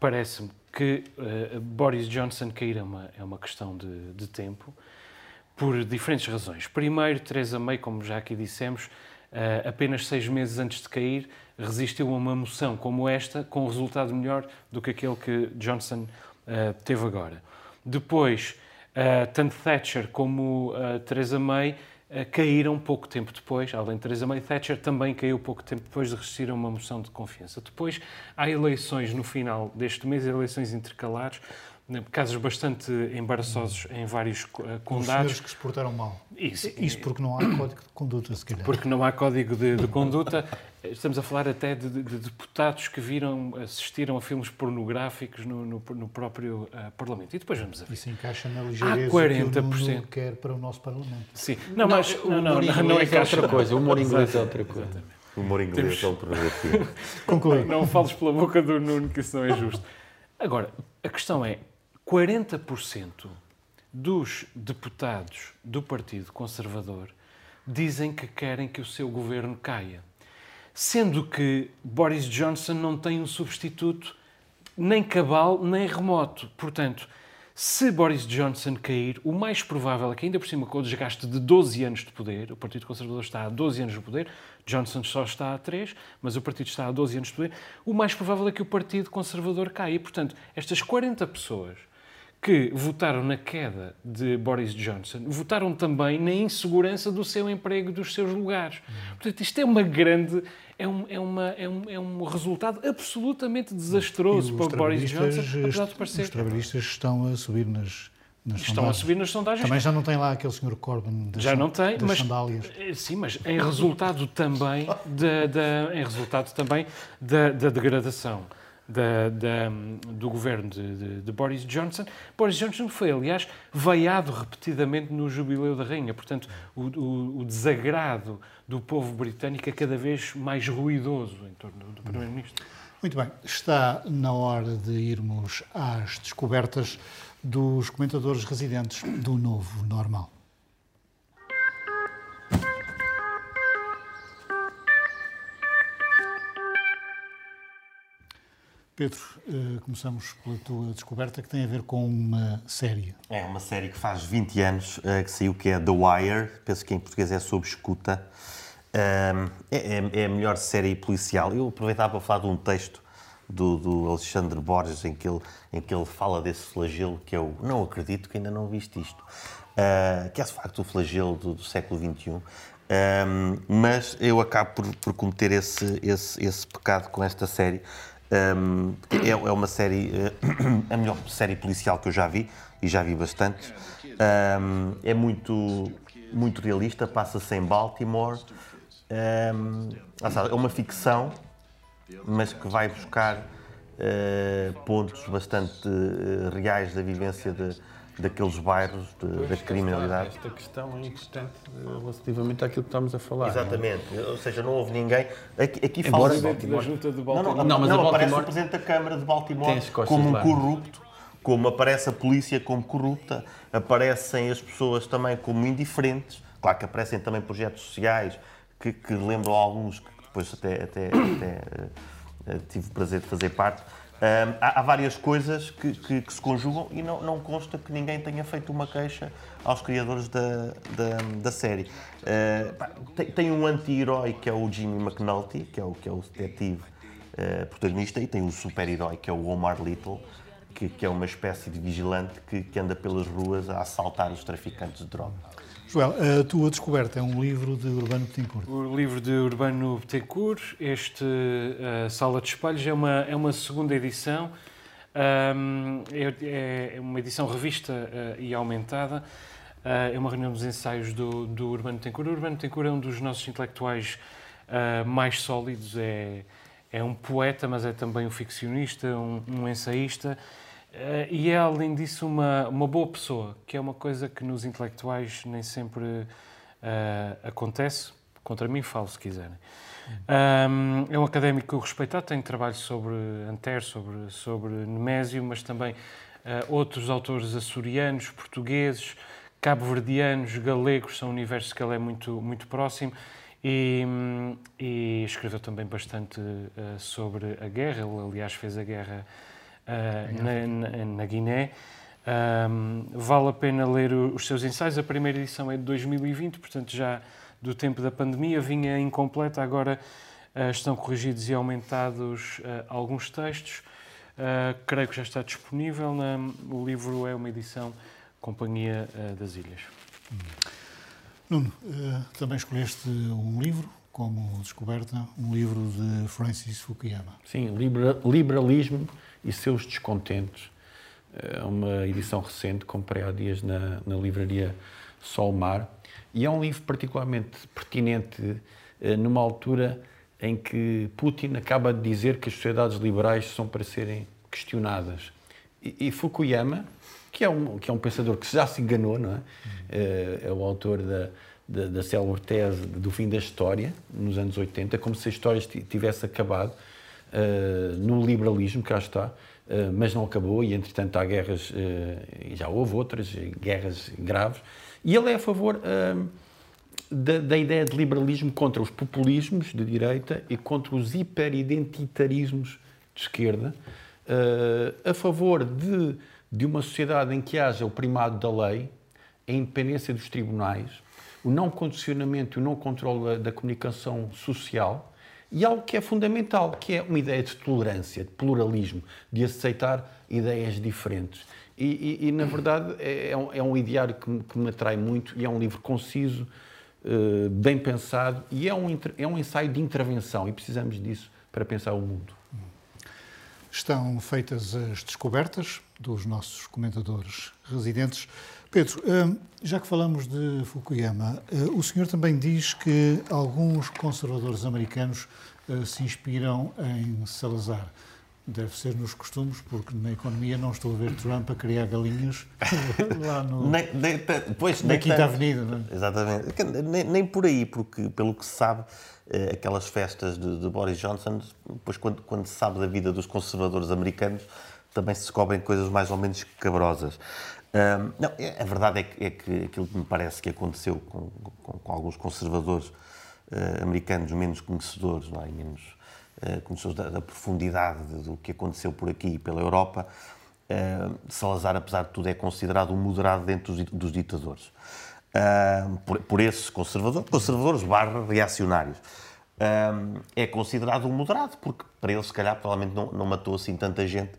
[SPEAKER 8] parece-me que uh, Boris Johnson cair é uma, é uma questão de, de tempo, por diferentes razões. Primeiro, Theresa May, como já aqui dissemos, uh, apenas seis meses antes de cair, resistiu a uma moção como esta, com um resultado melhor do que aquele que Johnson uh, teve agora. Depois, Uh, tanto Thatcher como Theresa May caíram pouco tempo depois, além de Theresa May, Thatcher também caiu pouco tempo depois de resistir a uma moção de confiança. Depois há eleições no final deste mês, eleições intercalares, casos bastante embaraçosos em vários
[SPEAKER 1] Os senhores
[SPEAKER 8] condados.
[SPEAKER 1] que se portaram mal.
[SPEAKER 8] Isso,
[SPEAKER 1] Isso porque não há código de conduta, se calhar.
[SPEAKER 8] porque não há código de, de conduta. Estamos a falar até de, de- de deputados que viram, assistiram a filmes pornográficos no, no- no próprio uh, Parlamento. E depois vamos a ver.
[SPEAKER 1] Isso encaixa na ligeireza que o
[SPEAKER 8] 40%.
[SPEAKER 1] Nuno quer para o nosso Parlamento.
[SPEAKER 8] Sim, não, mas
[SPEAKER 7] o
[SPEAKER 8] não, não,
[SPEAKER 7] humor
[SPEAKER 8] não, não
[SPEAKER 7] inglês é
[SPEAKER 8] encaixa.
[SPEAKER 7] outra coisa. O humor inglês é outra coisa.
[SPEAKER 5] O humor inglês é um pornografia.
[SPEAKER 1] Conclui.
[SPEAKER 8] Não fales pela boca do Nuno, que isso não é justo. Agora, a questão é: 40% dos deputados do Partido Conservador dizem que querem que o seu governo caia. Sendo que Boris Johnson não tem um substituto nem cabal nem remoto. Portanto, se Boris Johnson cair, o mais provável é que, ainda por cima, com o desgaste de 12 anos de poder, o Partido Conservador está há 12 anos no poder, Johnson só está há 3, mas o partido está há 12 anos de poder, o mais provável é que o Partido Conservador caia. Portanto, estas 40 pessoas que votaram na queda de Boris Johnson votaram também na insegurança do seu emprego e dos seus lugares. Portanto, isto é uma grande. É um, é uma, é um, é um resultado absolutamente desastroso para Boris Johnson, apesar de
[SPEAKER 1] Os trabalhistas estão a subir nas, nas
[SPEAKER 8] Estão a
[SPEAKER 1] sondagens.
[SPEAKER 8] subir nas sondagens.
[SPEAKER 1] Também já não tem lá aquele senhor Corbyn das,
[SPEAKER 8] Já não tem,
[SPEAKER 1] das
[SPEAKER 8] mas
[SPEAKER 1] sandálias.
[SPEAKER 8] Eh, sim, mas em resultado também da, da- em resultado também da, da degradação da- da- do governo de, de- de Boris Johnson. Boris Johnson foi, aliás, veiado repetidamente no jubileu da rainha. Portanto, o, o- o desagrado do povo britânico é cada vez mais ruidoso em torno do primeiro-ministro.
[SPEAKER 1] Muito bem, está na hora de irmos às descobertas dos comentadores residentes do novo normal. Pedro, eh, começamos pela tua descoberta que tem a ver com uma série.
[SPEAKER 5] É uma série que faz 20 anos eh, que saiu, que é The Wire. Penso que em português é sob escuta. Ahm, é, é- é a melhor série policial. Eu aproveitava para falar de um texto do, do Alexandre Borges em que, ele, em que ele fala desse flagelo que eu não acredito que ainda não viste isto. Ah, que é de facto o flagelo do, do século XXI. Ahm, mas eu acabo por, por cometer esse, esse, esse pecado com esta série. Um, é, é uma série, eh, a melhor série policial que eu já vi, e já vi bastante. Um, é muito, muito realista, passa-se em Baltimore. Um, é uma ficção, mas que vai buscar eh, pontos bastante eh, reais da vivência de, daqueles bairros, de- da criminalidade.
[SPEAKER 7] Esta questão é importante eh, relativamente àquilo que estamos a falar. não é?
[SPEAKER 5] Exatamente, ou seja, não houve ninguém. Aqui, aqui
[SPEAKER 7] Embora-
[SPEAKER 5] fala
[SPEAKER 8] Da junta de
[SPEAKER 5] Não,
[SPEAKER 8] Baltimore.
[SPEAKER 5] não,
[SPEAKER 7] Não, mas a
[SPEAKER 5] não aparece
[SPEAKER 7] Baltimore-
[SPEAKER 5] o Presidente da Câmara de Baltimore como um
[SPEAKER 7] lá.
[SPEAKER 5] corrupto, como aparece a polícia como corrupta, aparecem as pessoas também como indiferentes. Claro que aparecem também projetos sociais que, que lembram alguns que depois até, até, até eh, eh, tive o prazer de fazer parte. Ahm, há, há várias coisas que, que- que se conjugam e não, não consta que ninguém tenha feito uma queixa aos criadores da, da, da série. Ah, pá, tem, tem um anti-herói que é o Jimmy McNulty, que é o, que é o detetive eh, protagonista, e tem um super-herói que é o Omar Little, que, que é uma espécie de vigilante que, que anda pelas ruas a assaltar os traficantes de droga.
[SPEAKER 1] Joel, a tua descoberta é um livro de Urbano Petincourt.
[SPEAKER 8] O livro de Urbano Betancourt, este uh, Sala de Espelhos, é uma, é uma segunda edição. Um, é, é uma edição revista uh, e aumentada. Uh, é uma reunião dos ensaios do, do Urbano Betancourt. O Urbano Betancourt é um dos nossos intelectuais uh, mais sólidos. É, é um poeta, mas é também um ficcionista, um, um ensaísta. Uh, e é, além disso, uma, uma boa pessoa, que é uma coisa que nos intelectuais nem sempre uh, acontece. Contra mim, falo, se quiserem. Um, é um académico respeitado, tem trabalho sobre Antero, sobre, sobre Nemésio, mas também uh, outros autores açorianos, portugueses, cabo-verdianos, galegos, são universos que ele é muito, muito próximo. E, hum, e escreveu também bastante uh, sobre a guerra, ele, aliás, fez a guerra na, na, na Guiné. Um, vale a pena ler o- os seus ensaios. A primeira edição é de 2020, portanto, já do tempo da pandemia, vinha incompleta, agora uh, estão corrigidos e aumentados uh, alguns textos. Uh, creio que já está disponível. Na, o livro é uma edição Companhia uh, das Ilhas.
[SPEAKER 1] Nuno, eh, também escolheste um livro como descoberta, um livro de Francis Fukuyama.
[SPEAKER 7] Sim, libera- liberalismo e seus descontentos. É uma edição recente, comprei há dias na, na livraria Solmar. E é um livro particularmente pertinente eh, numa altura em que Putin acaba de dizer que as sociedades liberais são para serem questionadas. E, e Fukuyama, que é, um, que é um pensador que já se enganou, não é? É, é o autor da, da, da célebre tese do fim da história, nos anos 80, como se a história tivesse acabado uh, no liberalismo, cá está, uh, mas não acabou e, entretanto, há guerras, uh, e já houve outras, guerras graves, e ele é a favor da, da, ideia de liberalismo contra os populismos de direita e contra os hiperidentitarismos de esquerda, a favor de, de uma sociedade em que haja o primado da lei, a independência dos tribunais, o não condicionamento e o não controle da comunicação social e algo que é fundamental, que é uma ideia de tolerância, de pluralismo, de aceitar ideias diferentes. E, e, e na verdade, é, é, um, é um ideário que me, que me, atrai muito e é um livro conciso, uh, bem pensado e é um, é um ensaio de intervenção e precisamos disso para pensar o mundo.
[SPEAKER 1] Estão feitas as descobertas dos nossos comentadores residentes. Pedro, hum, já que falamos de Fukuyama, hum, o senhor também diz que alguns conservadores americanos hum, se inspiram em Salazar. Deve ser nos costumes, porque na economia não estou a ver Trump a criar galinhas lá no, nem, nem, pois, na Quinta. Avenida. Não
[SPEAKER 5] é? Exatamente. Nem, nem, por aí, porque, pelo que se sabe, aquelas festas de, de Boris Johnson, depois, quando, quando se sabe da vida dos conservadores americanos, também se descobrem coisas mais ou menos cabrosas. Um, não, é, a verdade é que, é que, aquilo que me parece que aconteceu com, com, com alguns conservadores uh, americanos menos conhecedores, não é? menos uh, conhecedores da, da, profundidade do que aconteceu por aqui e pela Europa, uh, Salazar, apesar de tudo, é considerado um moderado dentro dos, dos ditadores. Por, por, esses conservadores, conservadores barra reacionários. é considerado um moderado, porque para ele, se calhar, provavelmente não, não matou assim tanta gente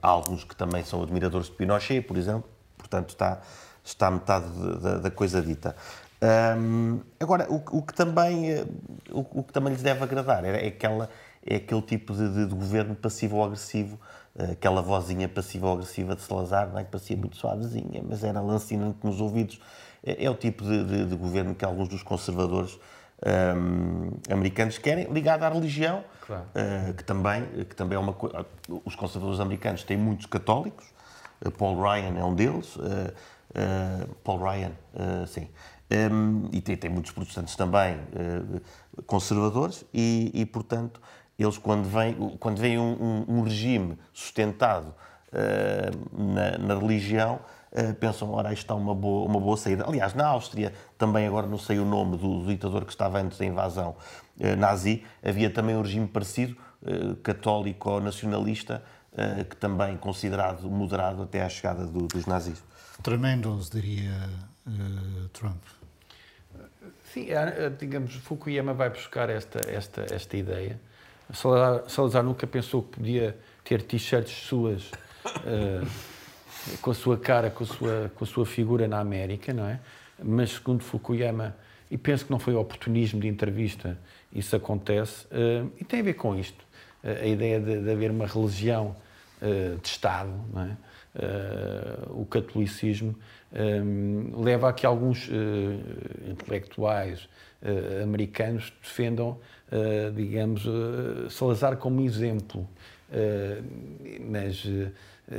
[SPEAKER 5] há alguns que também são admiradores de Pinochet, por exemplo, portanto está, está metade da, da coisa dita. Um, agora, o, o, que também, eh, o, o, que também lhes deve agradar é, é, aquela, é aquele tipo de, de, de governo passivo-agressivo, eh, aquela vozinha passivo-agressiva de Salazar, não é? que parecia muito suavezinha, mas era lancinante nos ouvidos. É, é o tipo de, de, governo que alguns dos conservadores um, americanos querem, ligado à religião, claro. uh, que, também, que também é uma coisa. Os conservadores americanos têm muitos católicos, uh, Paul Ryan é um deles, uh, Paul Ryan, sim. Um, e tem, tem, muitos protestantes também conservadores, e, e, portanto, eles, quando vem, quando vem um, um, um regime sustentado na, na religião, pensam, ora, isto está uma boa, uma boa saída. Aliás, na Áustria, também agora não sei o nome do, do ditador que estava antes da invasão uh, nazi, havia também um regime parecido, uh, católico ou nacionalista, que também considerado moderado até à chegada do, dos nazis.
[SPEAKER 1] Tremendos, diria Trump.
[SPEAKER 7] Sim, é, digamos, Fukuyama vai buscar esta, esta, esta ideia. Salazar, Salazar nunca pensou que podia ter t-shirts suas uh, com a sua cara, com a sua, com a sua figura na América, não é? Mas, segundo Fukuyama, e penso que não foi oportunismo de entrevista, isso acontece, uh, e tem a ver com isto, uh, a ideia de, de, haver uma religião uh, de Estado, não é? o catolicismo leva a que alguns intelectuais americanos defendam, digamos, Salazar como exemplo, mas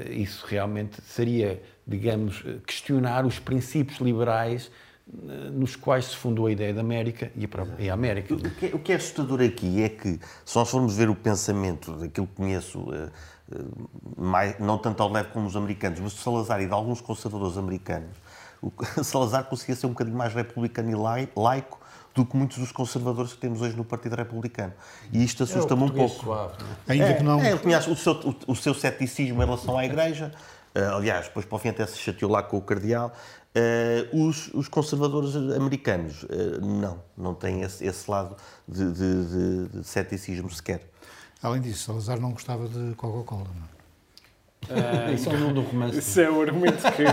[SPEAKER 7] isso realmente seria, digamos, questionar os princípios liberais eh, nos quais se fundou a ideia da América e a, América.
[SPEAKER 5] O que, é, o que é assustador aqui é que, se nós formos ver o pensamento daquilo que conheço, eh, mais, não tanto ao leve como os americanos, mas de Salazar e de alguns conservadores americanos, o Salazar conseguia ser um bocadinho mais republicano e laico do que muitos dos conservadores que temos hoje no Partido Republicano. E isto assusta-me é um pouco. Suave,
[SPEAKER 1] é? Ainda é, que não.
[SPEAKER 5] É, conhece o seu, o, o, seu ceticismo em relação à Igreja. Uh, aliás, depois para o fim até se chateou lá com o Cardeal. Uh, os, os, conservadores americanos uh, não, não têm esse, esse lado de, de, de, de, ceticismo sequer.
[SPEAKER 1] Além disso, Salazar não gostava de Coca-Cola, não é?
[SPEAKER 7] Uh, isso é o nome do romance.
[SPEAKER 8] Isso é o argumento que,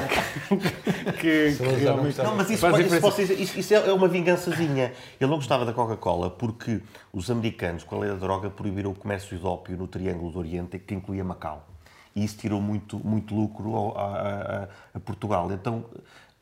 [SPEAKER 8] que, que, que realmente.
[SPEAKER 5] Não, mas isso, pode, isso, pode, isso, isso, é uma vingançazinha. Ele não gostava da Coca-Cola porque os americanos, com a lei da droga, proibiram o comércio de ópio no Triângulo do Oriente, que incluía Macau. e isso tirou muito, muito lucro a, a- a Portugal. Então,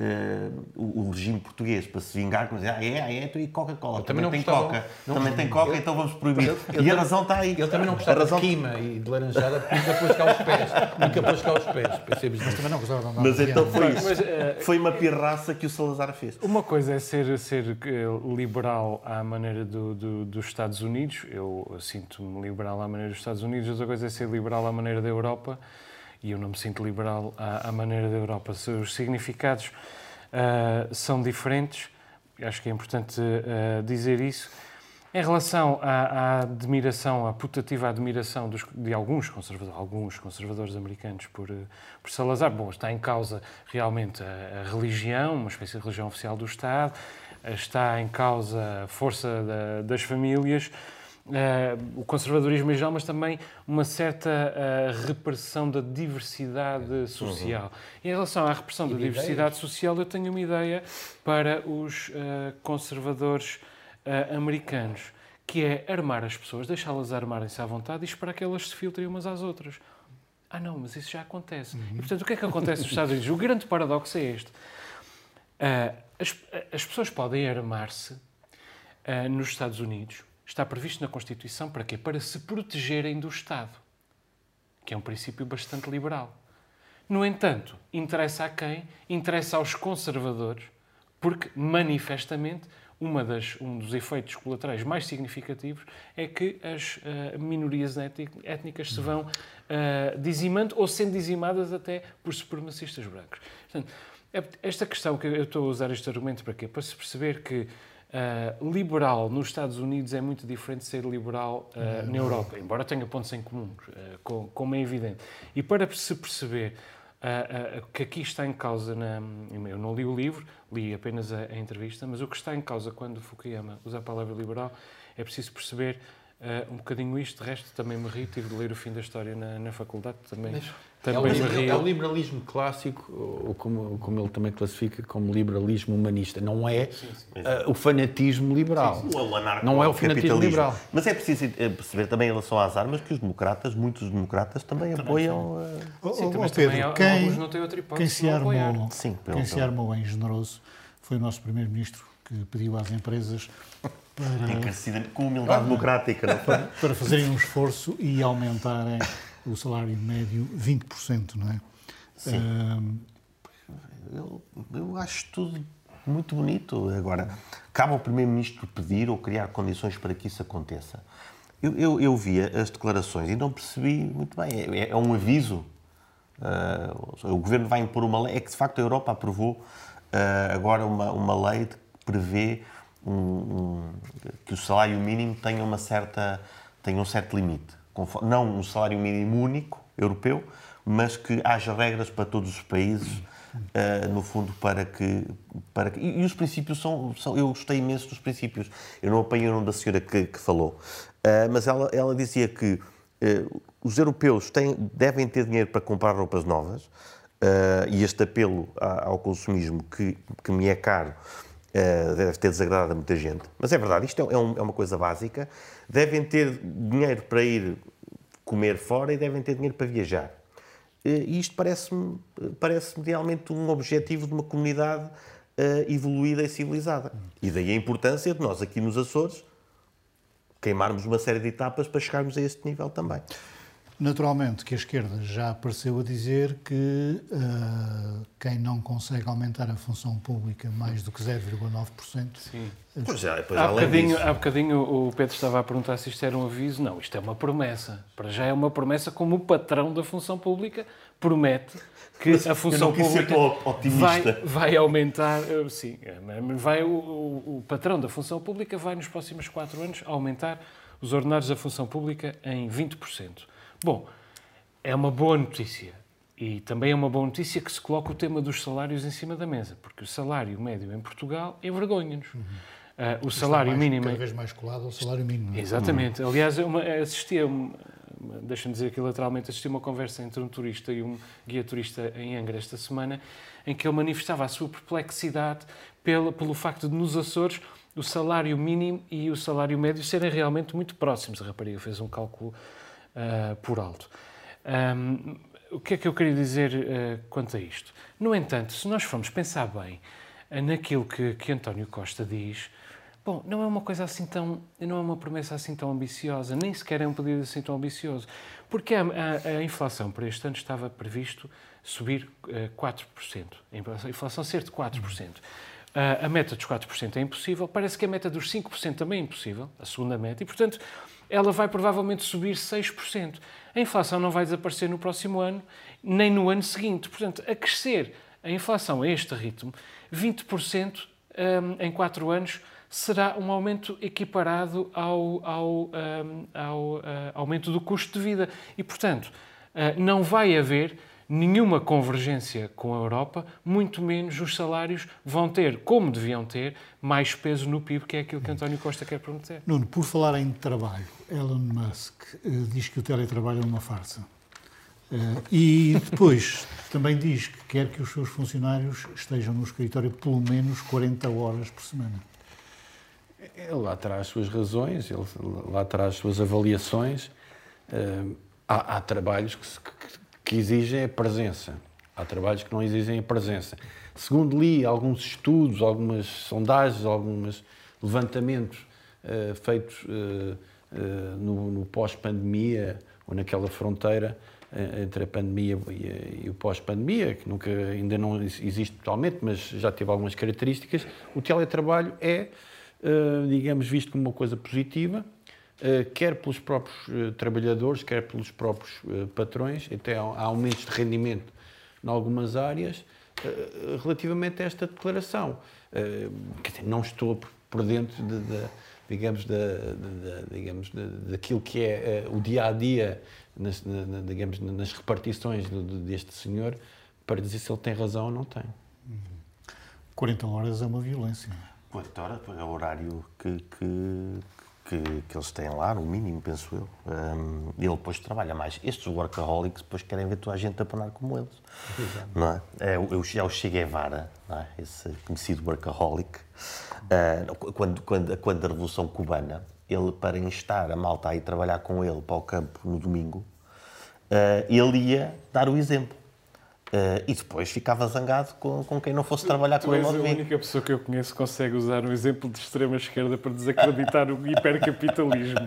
[SPEAKER 5] eh, o, o regime português, para se vingar, como dizer, ah, é, ah, é, então e Coca-Cola, também,
[SPEAKER 7] também não
[SPEAKER 5] tem
[SPEAKER 7] gostava-
[SPEAKER 5] Coca,
[SPEAKER 7] não
[SPEAKER 5] também tem Coca, então vamos proibir.
[SPEAKER 7] Ele-
[SPEAKER 5] e a razão está aí.
[SPEAKER 7] Ele também não gostava
[SPEAKER 5] razão-
[SPEAKER 7] de quima e de laranjada, porque nunca pôs cá os pés. Nunca pôs cá os pés. Percebes?
[SPEAKER 1] Mas também não gostava de andar
[SPEAKER 5] Mas então foi isso.
[SPEAKER 8] Mas, eh,
[SPEAKER 5] Foi uma pirraça que o Salazar fez.
[SPEAKER 8] Uma coisa é ser, ser eh, liberal à maneira do- do- dos Estados Unidos, eu sinto-me liberal à maneira dos Estados Unidos, outra coisa é ser liberal à maneira da Europa, e eu não me sinto liberal à, à maneira da Europa. Os significados ah, são diferentes, acho que é importante ah, dizer isso. Em relação à, à admiração, à putativa admiração dos- de alguns conservadores, alguns conservadores americanos por, eh, por Salazar, bom, está em causa realmente a, a religião, uma espécie de religião oficial do Estado, está em causa a força da- das famílias, eh, o conservadorismo em geral, mas também uma certa eh, repressão da diversidade social. Em relação à repressão da
[SPEAKER 7] de
[SPEAKER 8] diversidade social, eu tenho uma ideia para os eh, conservadores americanos, que é armar as pessoas, deixá-las armarem-se à vontade e esperar que elas se filtrem umas às outras. Ah, não, mas isso já acontece. E, portanto, o que é que acontece nos Estados Unidos? O grande paradoxo é este. As, as pessoas podem armar-se nos Estados Unidos. Está previsto na Constituição para quê? Para se protegerem do Estado, que é um princípio bastante liberal. No entanto, interessa a quem? Interessa aos conservadores, porque manifestamente uma das, um dos efeitos colaterais mais significativos é que as ah, minorias étnic- étnicas se vão ah, dizimando ou sendo dizimadas até por supremacistas brancos. Portanto, é- esta questão que eu estou a usar este argumento para quê? Para se perceber que ah, liberal nos Estados Unidos é muito diferente de ser liberal ah, na Europa, embora tenha pontos em comum, ah, com- como é evidente. E para se perceber ah, que aqui está em causa, na, eu não li o livro, li apenas a, a entrevista, mas o que está em causa quando Fukuyama usa a palavra liberal é preciso perceber ah, um bocadinho isto. De resto, também me ri, tive de ler o fim da história na, na faculdade, também,
[SPEAKER 7] É o,
[SPEAKER 8] também me
[SPEAKER 7] liber-
[SPEAKER 8] ri.
[SPEAKER 7] é o liberalismo clássico, ou como, como ele também classifica como liberalismo humanista. Não é ah, o fanatismo liberal.
[SPEAKER 5] O anarco-
[SPEAKER 7] Não é o fanatismo
[SPEAKER 5] capitalismo.
[SPEAKER 7] liberal.
[SPEAKER 5] Mas é preciso eh, perceber também em relação às armas que os democratas, muitos democratas, também apoiam. eh,
[SPEAKER 1] Oh,
[SPEAKER 8] Sim,
[SPEAKER 1] oh,
[SPEAKER 8] mas
[SPEAKER 1] Pedro,
[SPEAKER 8] também
[SPEAKER 1] quem,
[SPEAKER 8] alguns não têm outra hipótese
[SPEAKER 1] quem se armou,
[SPEAKER 5] Sim, pelo-
[SPEAKER 1] quem se
[SPEAKER 5] pelo-
[SPEAKER 1] armou em generoso foi o nosso primeiro-ministro que pediu às empresas para,
[SPEAKER 5] encarecidamente, com humildade democrática, não foi?
[SPEAKER 1] para fazerem um esforço e aumentarem o salário médio 20%, não é?
[SPEAKER 5] Sim. Eu, eu acho tudo muito bonito. Agora, cabe ao Primeiro-Ministro pedir ou criar condições para que isso aconteça. Eu, eu, eu via as declarações e não percebi muito bem. É, é um aviso. Ah, o Governo vai impor uma lei. É que, de facto, a Europa aprovou ah, agora uma, uma lei que prevê um- um- que o salário mínimo tenha, uma certa, tenha um certo limite. Não um salário mínimo único, europeu, mas que haja regras para todos os países, ah, no fundo, para que. Para que e, e os princípios são, são. Eu gostei imenso dos princípios. Eu não apanhei o nome da senhora que, que falou, Ah, mas ela, ela dizia que eh, os europeus têm, devem ter dinheiro para comprar roupas novas e este apelo a- ao consumismo que, que me é caro eh, deve ter desagradado a muita gente. Mas é verdade, isto é, é um- é uma coisa básica. Devem ter dinheiro para ir comer fora e devem ter dinheiro para viajar. Eh, E isto parece-me parece realmente um objetivo de uma comunidade eh, evoluída e civilizada. E daí a importância de nós aqui nos Açores queimarmos uma série de etapas para chegarmos a este nível também.
[SPEAKER 1] Naturalmente que a esquerda já apareceu a dizer que ah, quem não consegue aumentar a função pública mais do que 0,9%,
[SPEAKER 8] Sim.
[SPEAKER 5] Pois já, pois
[SPEAKER 8] Há
[SPEAKER 5] além
[SPEAKER 8] bocadinho,
[SPEAKER 5] disso-
[SPEAKER 8] há bocadinho o Pedro estava a perguntar se isto era um aviso. Não, isto é uma promessa. Para já é uma promessa como o patrão da função pública promete que a função pública
[SPEAKER 5] tão otimista.
[SPEAKER 8] vai, vai aumentar. eh, Sim, eh, vai, o, o- o patrão da função pública vai nos próximos quatro anos aumentar os ordenados da função pública em 20%. Bom, é uma boa notícia. E também é uma boa notícia que se coloca o tema dos salários em cima da mesa, porque o salário médio em Portugal envergonha-nos. Ah, o salário
[SPEAKER 1] Uhum. mais-
[SPEAKER 8] mínimo.
[SPEAKER 1] cada vez mais colado ao salário mínimo. é?
[SPEAKER 8] Exatamente. Aliás, eu uma- assisti a, uma- deixa-me dizer aqui lateralmente, assisti a uma conversa entre um turista e um guia turista em Angra esta semana, em que ele manifestava a sua perplexidade pelo, pelo facto de nos Açores o salário mínimo e o salário médio serem realmente muito próximos. A rapariga fez um cálculo ah, por alto. Ahm, o que é que eu queria dizer uh, quanto a isto? No entanto, se nós formos pensar bem uh, naquilo que, que António Costa diz, bom, não é uma coisa assim tão, não é uma promessa assim tão ambiciosa, nem sequer é um pedido assim tão ambicioso, porque a, a, a inflação para este ano estava previsto subir uh, 4%, a inflação ser de 4%. Uh, a meta dos 4% é impossível, parece que a meta dos 5% também é impossível, a segunda meta, e portanto ela vai provavelmente subir 6%. A inflação não vai desaparecer no próximo ano, nem no ano seguinte. Portanto, a crescer a inflação a este ritmo, 20% um, em 4 anos será um aumento equiparado ao, ao, um, ao uh, aumento do custo de vida. E, portanto, não vai haver nenhuma convergência com a Europa, muito menos os salários vão ter, como deviam ter, mais peso no PIB, que é aquilo que António Costa quer prometer.
[SPEAKER 1] Nuno, por falar em trabalho, Elon Musk uh, diz que o teletrabalho é uma farsa. Uh, e depois também diz que quer que os seus funcionários estejam no escritório pelo menos 40 horas por semana.
[SPEAKER 7] Ele lá traz as suas razões, ele lá traz as suas avaliações. Uh, há, há, trabalhos que, que, que exigem a presença. Há trabalhos que não exigem a presença. Segundo li alguns estudos, algumas sondagens, alguns levantamentos uh, feitos uh, uh, no, no pós-pandemia ou naquela fronteira entre a pandemia e, e o pós-pandemia, que nunca ainda não existe totalmente, mas já teve algumas características, o teletrabalho é, digamos, visto como uma coisa positiva, quer pelos próprios eh, trabalhadores, quer pelos próprios eh, patrões, até há aumentos de rendimento em algumas áreas, relativamente a esta declaração. não estou por dentro de, de digamos, de, de, digamos daquilo que é o dia a dia, nas, na, digamos, nas repartições deste senhor, para dizer se ele tem razão ou não tem.
[SPEAKER 1] 40 horas é uma violência.
[SPEAKER 5] 40 horas é o horário que, que, que, que eles têm lá, no mínimo, penso eu. Um, ele depois trabalha mais. Estes workaholics depois querem ver toda a gente a panar como eles. Exato. Não é? É, é, o, é o Che Guevara, é? esse conhecido workaholic. Uh, quando, quando, quando a Revolução Cubana, ele, para instar a malta a ir trabalhar com ele para o campo no domingo, uh, ele ia dar o exemplo. Uh, e depois ficava zangado com, com quem não fosse trabalhar
[SPEAKER 8] tu
[SPEAKER 5] com ele
[SPEAKER 8] és a única pessoa que eu conheço que consegue usar um exemplo de extrema-esquerda para desacreditar o hipercapitalismo.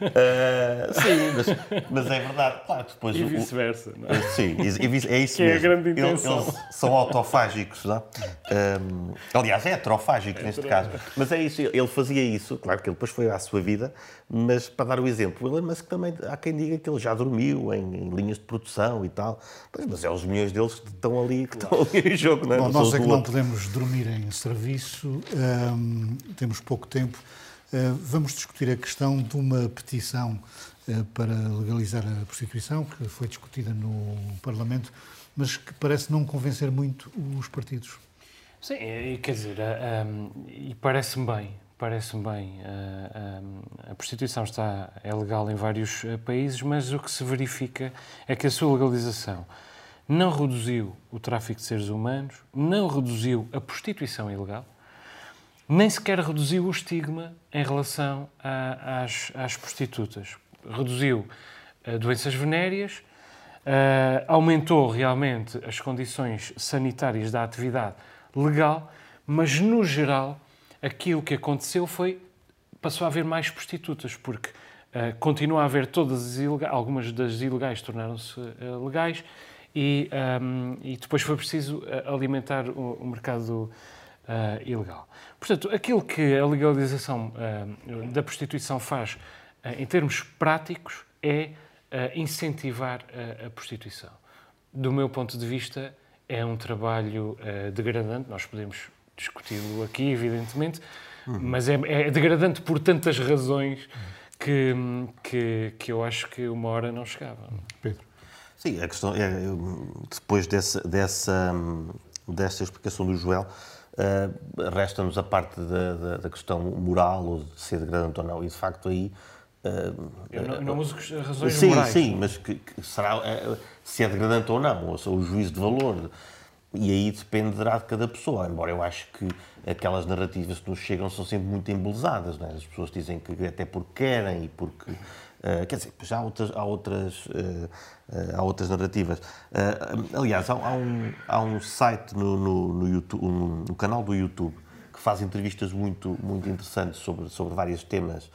[SPEAKER 5] Uh, sim, mas, mas, é verdade. Claro, depois
[SPEAKER 8] e vice-versa.
[SPEAKER 5] É? Sim, é isso
[SPEAKER 8] que
[SPEAKER 5] mesmo.
[SPEAKER 8] é a grande intenção.
[SPEAKER 5] Eles, eles são autofágicos, não? Um, aliás, é heterofágico é neste caso. Mas é isso, ele fazia isso, claro que ele depois foi à sua vida, mas para dar o exemplo, o Elon Musk também há quem diga que ele já dormiu em, em linhas de produção e tal. Pois, mas é os milhões deles que estão ali, que estão ali em jogo, não é?
[SPEAKER 1] Bom, nós é que não podemos dormir em serviço, um, temos pouco tempo. Uh, vamos discutir a questão de uma petição uh, para legalizar a prostituição, que foi discutida no Parlamento, mas que parece não convencer muito os partidos.
[SPEAKER 8] Sim, quer dizer, um, e parece-me bem, parece-me bem. A prostituição está, é legal em vários eh, países, mas o que se verifica é que a sua legalização não reduziu o tráfico de seres humanos, não reduziu a prostituição ilegal, nem sequer reduziu o estigma em relação a, às, às, prostitutas. Reduziu doenças venéreas, aumentou realmente as condições sanitárias da atividade legal, mas no geral aquilo que aconteceu foi passou a haver mais prostitutas, porque uh, continua a haver todas as ilegais, algumas das ilegais tornaram-se uh, legais e, um, e, depois foi preciso uh, alimentar o, o mercado ilegal. Portanto, aquilo que a legalização da prostituição faz em termos práticos é incentivar a prostituição. Do meu ponto de vista, é um trabalho degradante, nós podemos discuti-lo aqui, evidentemente, uhum. mas é, é, degradante por tantas razões que, que, que eu acho que uma hora não chegava.
[SPEAKER 1] Pedro.
[SPEAKER 5] Sim, a questão é, depois dessa, dessa, dessa explicação do Joel, uh, resta-nos a parte da, da, da, questão moral, ou de ser degradante ou não, e de facto aí...
[SPEAKER 8] Uh, eu não, não uso razões
[SPEAKER 5] sim,
[SPEAKER 8] morais.
[SPEAKER 5] Sim, mas que, que será, uh, se é degradante ou não, ou seja, o juízo de valor e aí dependerá de cada pessoa, embora eu acho que aquelas narrativas que nos chegam são sempre muito embelezadas. É? As pessoas dizem que até porque querem e porque Uh, quer dizer, já há outras, há outras, uh, há outras narrativas. aliás, há, há, um, há um site no, no, no, YouTube, um, no canal do YouTube que faz entrevistas muito, muito interessantes sobre, sobre vários temas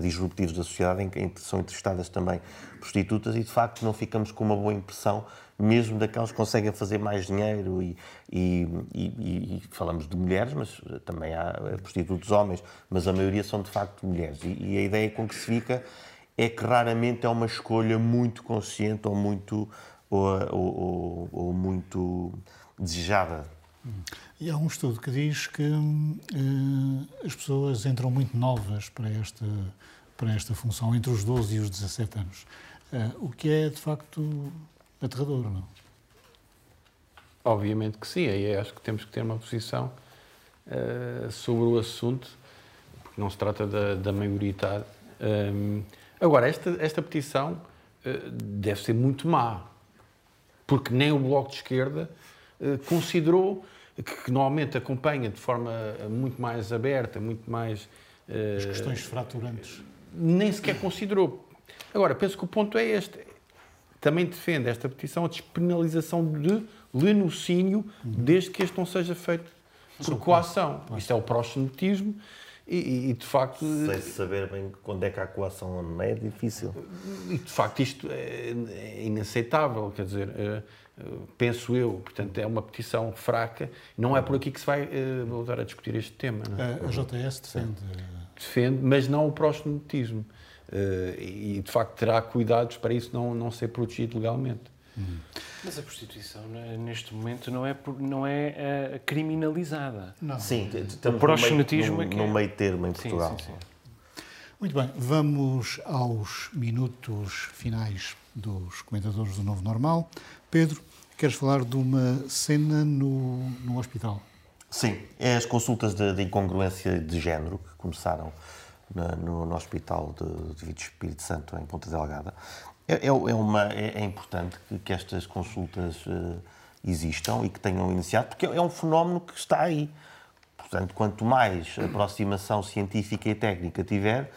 [SPEAKER 5] disruptivos da sociedade, em que são entrevistadas também prostitutas e, de facto, não ficamos com uma boa impressão, mesmo daquelas que conseguem fazer mais dinheiro e, e, e, e falamos de mulheres, mas também há prostitutos homens, mas a maioria são, de facto, mulheres. E, a ideia com que se fica é que raramente é uma escolha muito consciente ou muito, ou, ou, ou, ou muito desejada.
[SPEAKER 1] E há um estudo que diz que uh, as pessoas entram muito novas para esta, para esta função, entre os 12 e os 17 anos. Uh, o que é, de facto, aterrador, não?
[SPEAKER 7] Obviamente que sim. Aí acho que temos que ter uma posição uh, sobre o assunto, porque não se trata da, da maioridade. Um, agora, esta, esta petição deve ser muito má, porque nem o Bloco de Esquerda considerou que, normalmente acompanha de forma muito mais aberta, muito mais.
[SPEAKER 1] As questões fraturantes.
[SPEAKER 7] Nem sequer considerou. Agora, penso que o ponto é este. Também defende esta petição a despenalização de lenocínio, uhum. desde que este não seja feito por coação. Isto é o proxenetismo e, e, de facto.
[SPEAKER 5] Sem saber bem quando é que há coação não é difícil.
[SPEAKER 7] E de facto isto é, é inaceitável, quer dizer. É, penso eu, portanto é uma petição fraca, não é por aqui que se vai uh, voltar a discutir este tema.
[SPEAKER 1] É? A JS defende.
[SPEAKER 7] Defende, mas não o proselitismo. Uh, e de facto terá cuidados para isso não, não ser protegido legalmente.
[SPEAKER 8] Hum. Mas a prostituição neste momento não é, não é uh, criminalizada.
[SPEAKER 5] Não. Sim, o proxenetismo no, meio, no, é no meio termo em Portugal. Sim, sim, sim.
[SPEAKER 1] Muito bem, vamos aos minutos finais dos comentadores do Novo Normal. Pedro, Queres falar de uma cena no, no hospital?
[SPEAKER 5] Sim, é as consultas de, de incongruência de género que começaram na, no, no, Hospital de, de Espírito Santo, em Ponta Delgada. É, é, é uma, é, é, importante que, que estas consultas uh, existam e que tenham iniciado, porque é um fenómeno que está aí. Portanto, quanto mais aproximação científica e técnica tiver,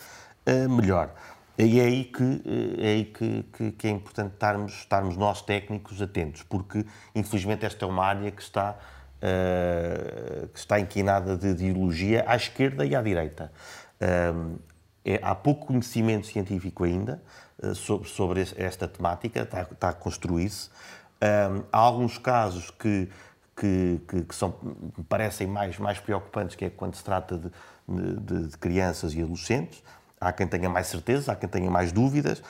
[SPEAKER 5] uh, melhor. E é aí que é, aí que, que, que, é importante estarmos, estarmos nós técnicos atentos, porque infelizmente esta é uma área que está, uh, que está inquinada de, ideologia à esquerda e à direita. Uh, é, há pouco conhecimento científico ainda uh, sobre, sobre esta temática, está, está a construir-se. há alguns casos que, que, que, são, me parecem mais, mais preocupantes, que é quando se trata de, de, de crianças e adolescentes Há quem tenha mais certeza, há quem tenha mais dúvidas,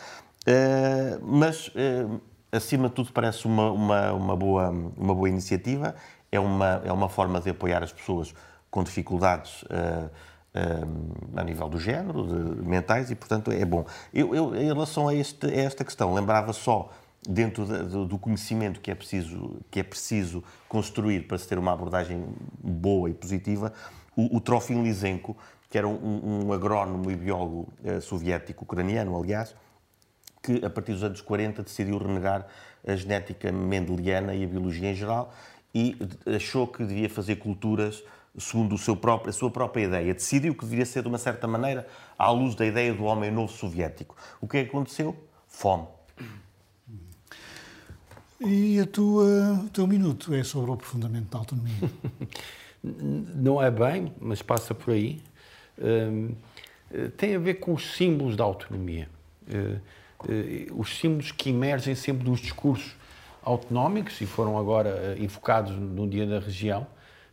[SPEAKER 5] eh, mas, eh, acima de tudo, parece uma, uma, uma, boa, uma boa iniciativa. É uma, é uma forma de apoiar as pessoas com dificuldades uh, a nível do género, de, mentais, e, portanto, é bom. Eu, eu em relação a, este, a esta questão, lembrava só, dentro de, de, do conhecimento que é, preciso, que é preciso construir para se ter uma abordagem boa e positiva, o, o Trofim Lisenko, que era um, um agrónomo e biólogo uh, soviético, ucraniano, aliás, que a partir dos anos 40 decidiu renegar a genética mendeliana e a biologia em geral e achou que devia fazer culturas segundo o seu próprio, a sua própria ideia. Decidiu que deveria ser de uma certa maneira à luz da ideia do homem novo soviético. O que é que aconteceu? Fome.
[SPEAKER 1] E a tua, o teu minuto é sobre o aprofundamento da autonomia?
[SPEAKER 7] Não é bem, mas passa por aí. Hum, eh, tem a ver com os símbolos da autonomia. Eh, eh, os símbolos que emergem sempre dos discursos autonómicos e foram agora invocados no Dia da Região.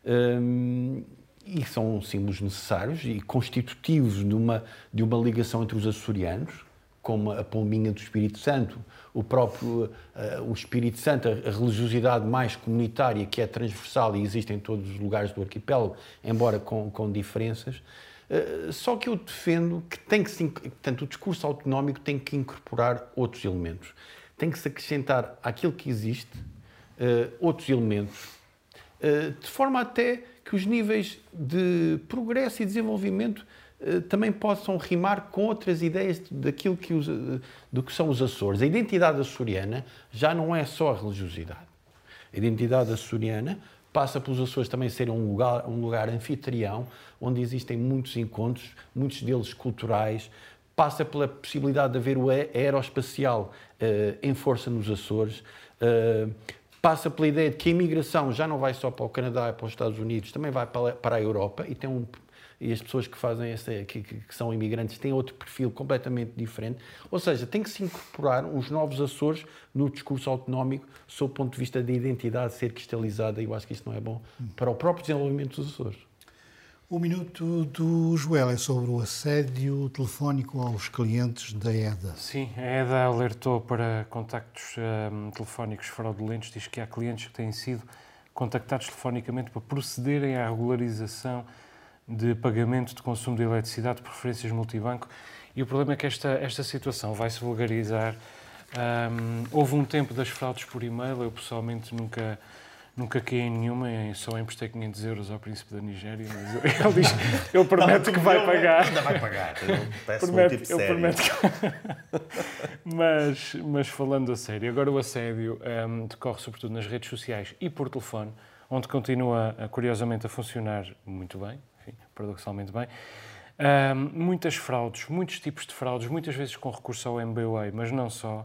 [SPEAKER 7] Hum, e são símbolos necessários e constitutivos de uma, de uma ligação entre os açorianos, como a pombinha do Espírito Santo, o próprio uh, o Espírito Santo, a religiosidade mais comunitária que é transversal e existe em todos os lugares do arquipélago, embora com, com diferenças. Eh, só que eu defendo que tem que se, portanto, o discurso autonómico tem que incorporar outros elementos. Tem que se acrescentar àquilo que existe uh, outros elementos, de forma até que os níveis de progresso e desenvolvimento também possam rimar com outras ideias daquilo que os, do que são os Açores. A identidade açoriana já não é só a religiosidade. A identidade açoriana passa pelos Açores também serem um lugar, um lugar anfitrião, onde existem muitos encontros, muitos deles culturais, passa pela possibilidade de haver o aeroespacial uh, em força nos Açores, uh, passa pela ideia de que a imigração já não vai só para o Canadá e para os Estados Unidos, também vai para, para a Europa e tem um e as pessoas que fazem essa, que, que, são imigrantes têm outro perfil completamente diferente. Ou seja, tem que se incorporar os novos Açores no discurso autonómico, sob o ponto de vista da identidade ser cristalizada, e eu acho que isso não é bom para o próprio desenvolvimento dos Açores.
[SPEAKER 1] O minuto do Joel é sobre o assédio telefónico aos clientes da EDA.
[SPEAKER 8] Sim, a EDA alertou para contactos um, telefónicos fraudulentos, diz que há clientes que têm sido contactados telefonicamente para procederem à regularização de pagamento de consumo de eletricidade de preferências multibanco. E o problema é que esta, esta situação vai se vulgarizar. Um, houve um tempo das fraudes por e-mail, eu pessoalmente nunca Nunca caí em nenhuma, só emprestei 500 euros ao príncipe da Nigéria, mas ele diz, ele promete que vai pagar.
[SPEAKER 5] Ainda vai pagar,
[SPEAKER 8] promete, um tipo promete que... mas, mas falando a sério, agora o assédio um, decorre sobretudo nas redes sociais e por telefone, onde continua, curiosamente, a funcionar muito bem, enfim, paradoxalmente bem. Um, muitas fraudes, muitos tipos de fraudes, muitas vezes com recurso ao MBWay, mas não só.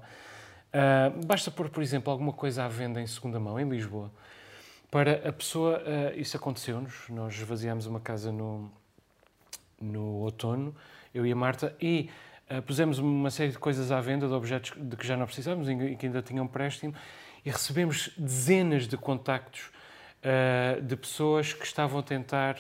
[SPEAKER 8] Uh, basta pôr, por exemplo, alguma coisa à venda em segunda mão em Lisboa para a pessoa. Uh, isso aconteceu-nos. Nós esvaziámos uma casa no, no outono, eu e a Marta, e uh, pusemos uma série de coisas à venda, de objetos de que já não precisávamos e que ainda tinham préstimo, e recebemos dezenas de contactos uh, de pessoas que estavam a tentar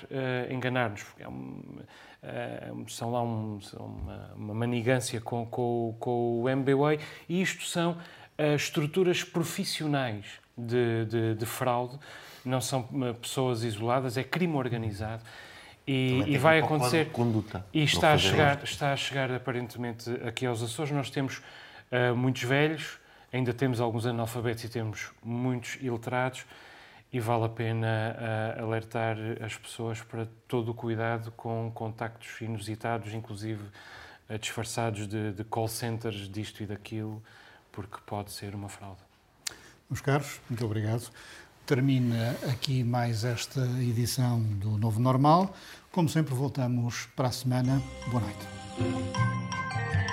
[SPEAKER 8] enganar-nos. É um, são lá um, uma, uma, manigância com, com, com o MBWay, e isto são estruturas profissionais de, de, de fraude não são eh, pessoas isoladas, é crime organizado. E, e vai um acontecer.
[SPEAKER 5] Conduta,
[SPEAKER 8] e está a, chegar, está a chegar aparentemente aqui aos Açores. Nós temos uh, muitos velhos, ainda temos alguns analfabetos e temos muitos iletrados. E vale a pena uh, alertar as pessoas para todo o cuidado com contactos inusitados, inclusive uh, disfarçados de, de call centers disto e daquilo, porque pode ser uma fraude.
[SPEAKER 1] Meus caros, muito obrigado. Termina aqui mais esta edição do Novo Normal. Como sempre, voltamos para a semana. Boa noite.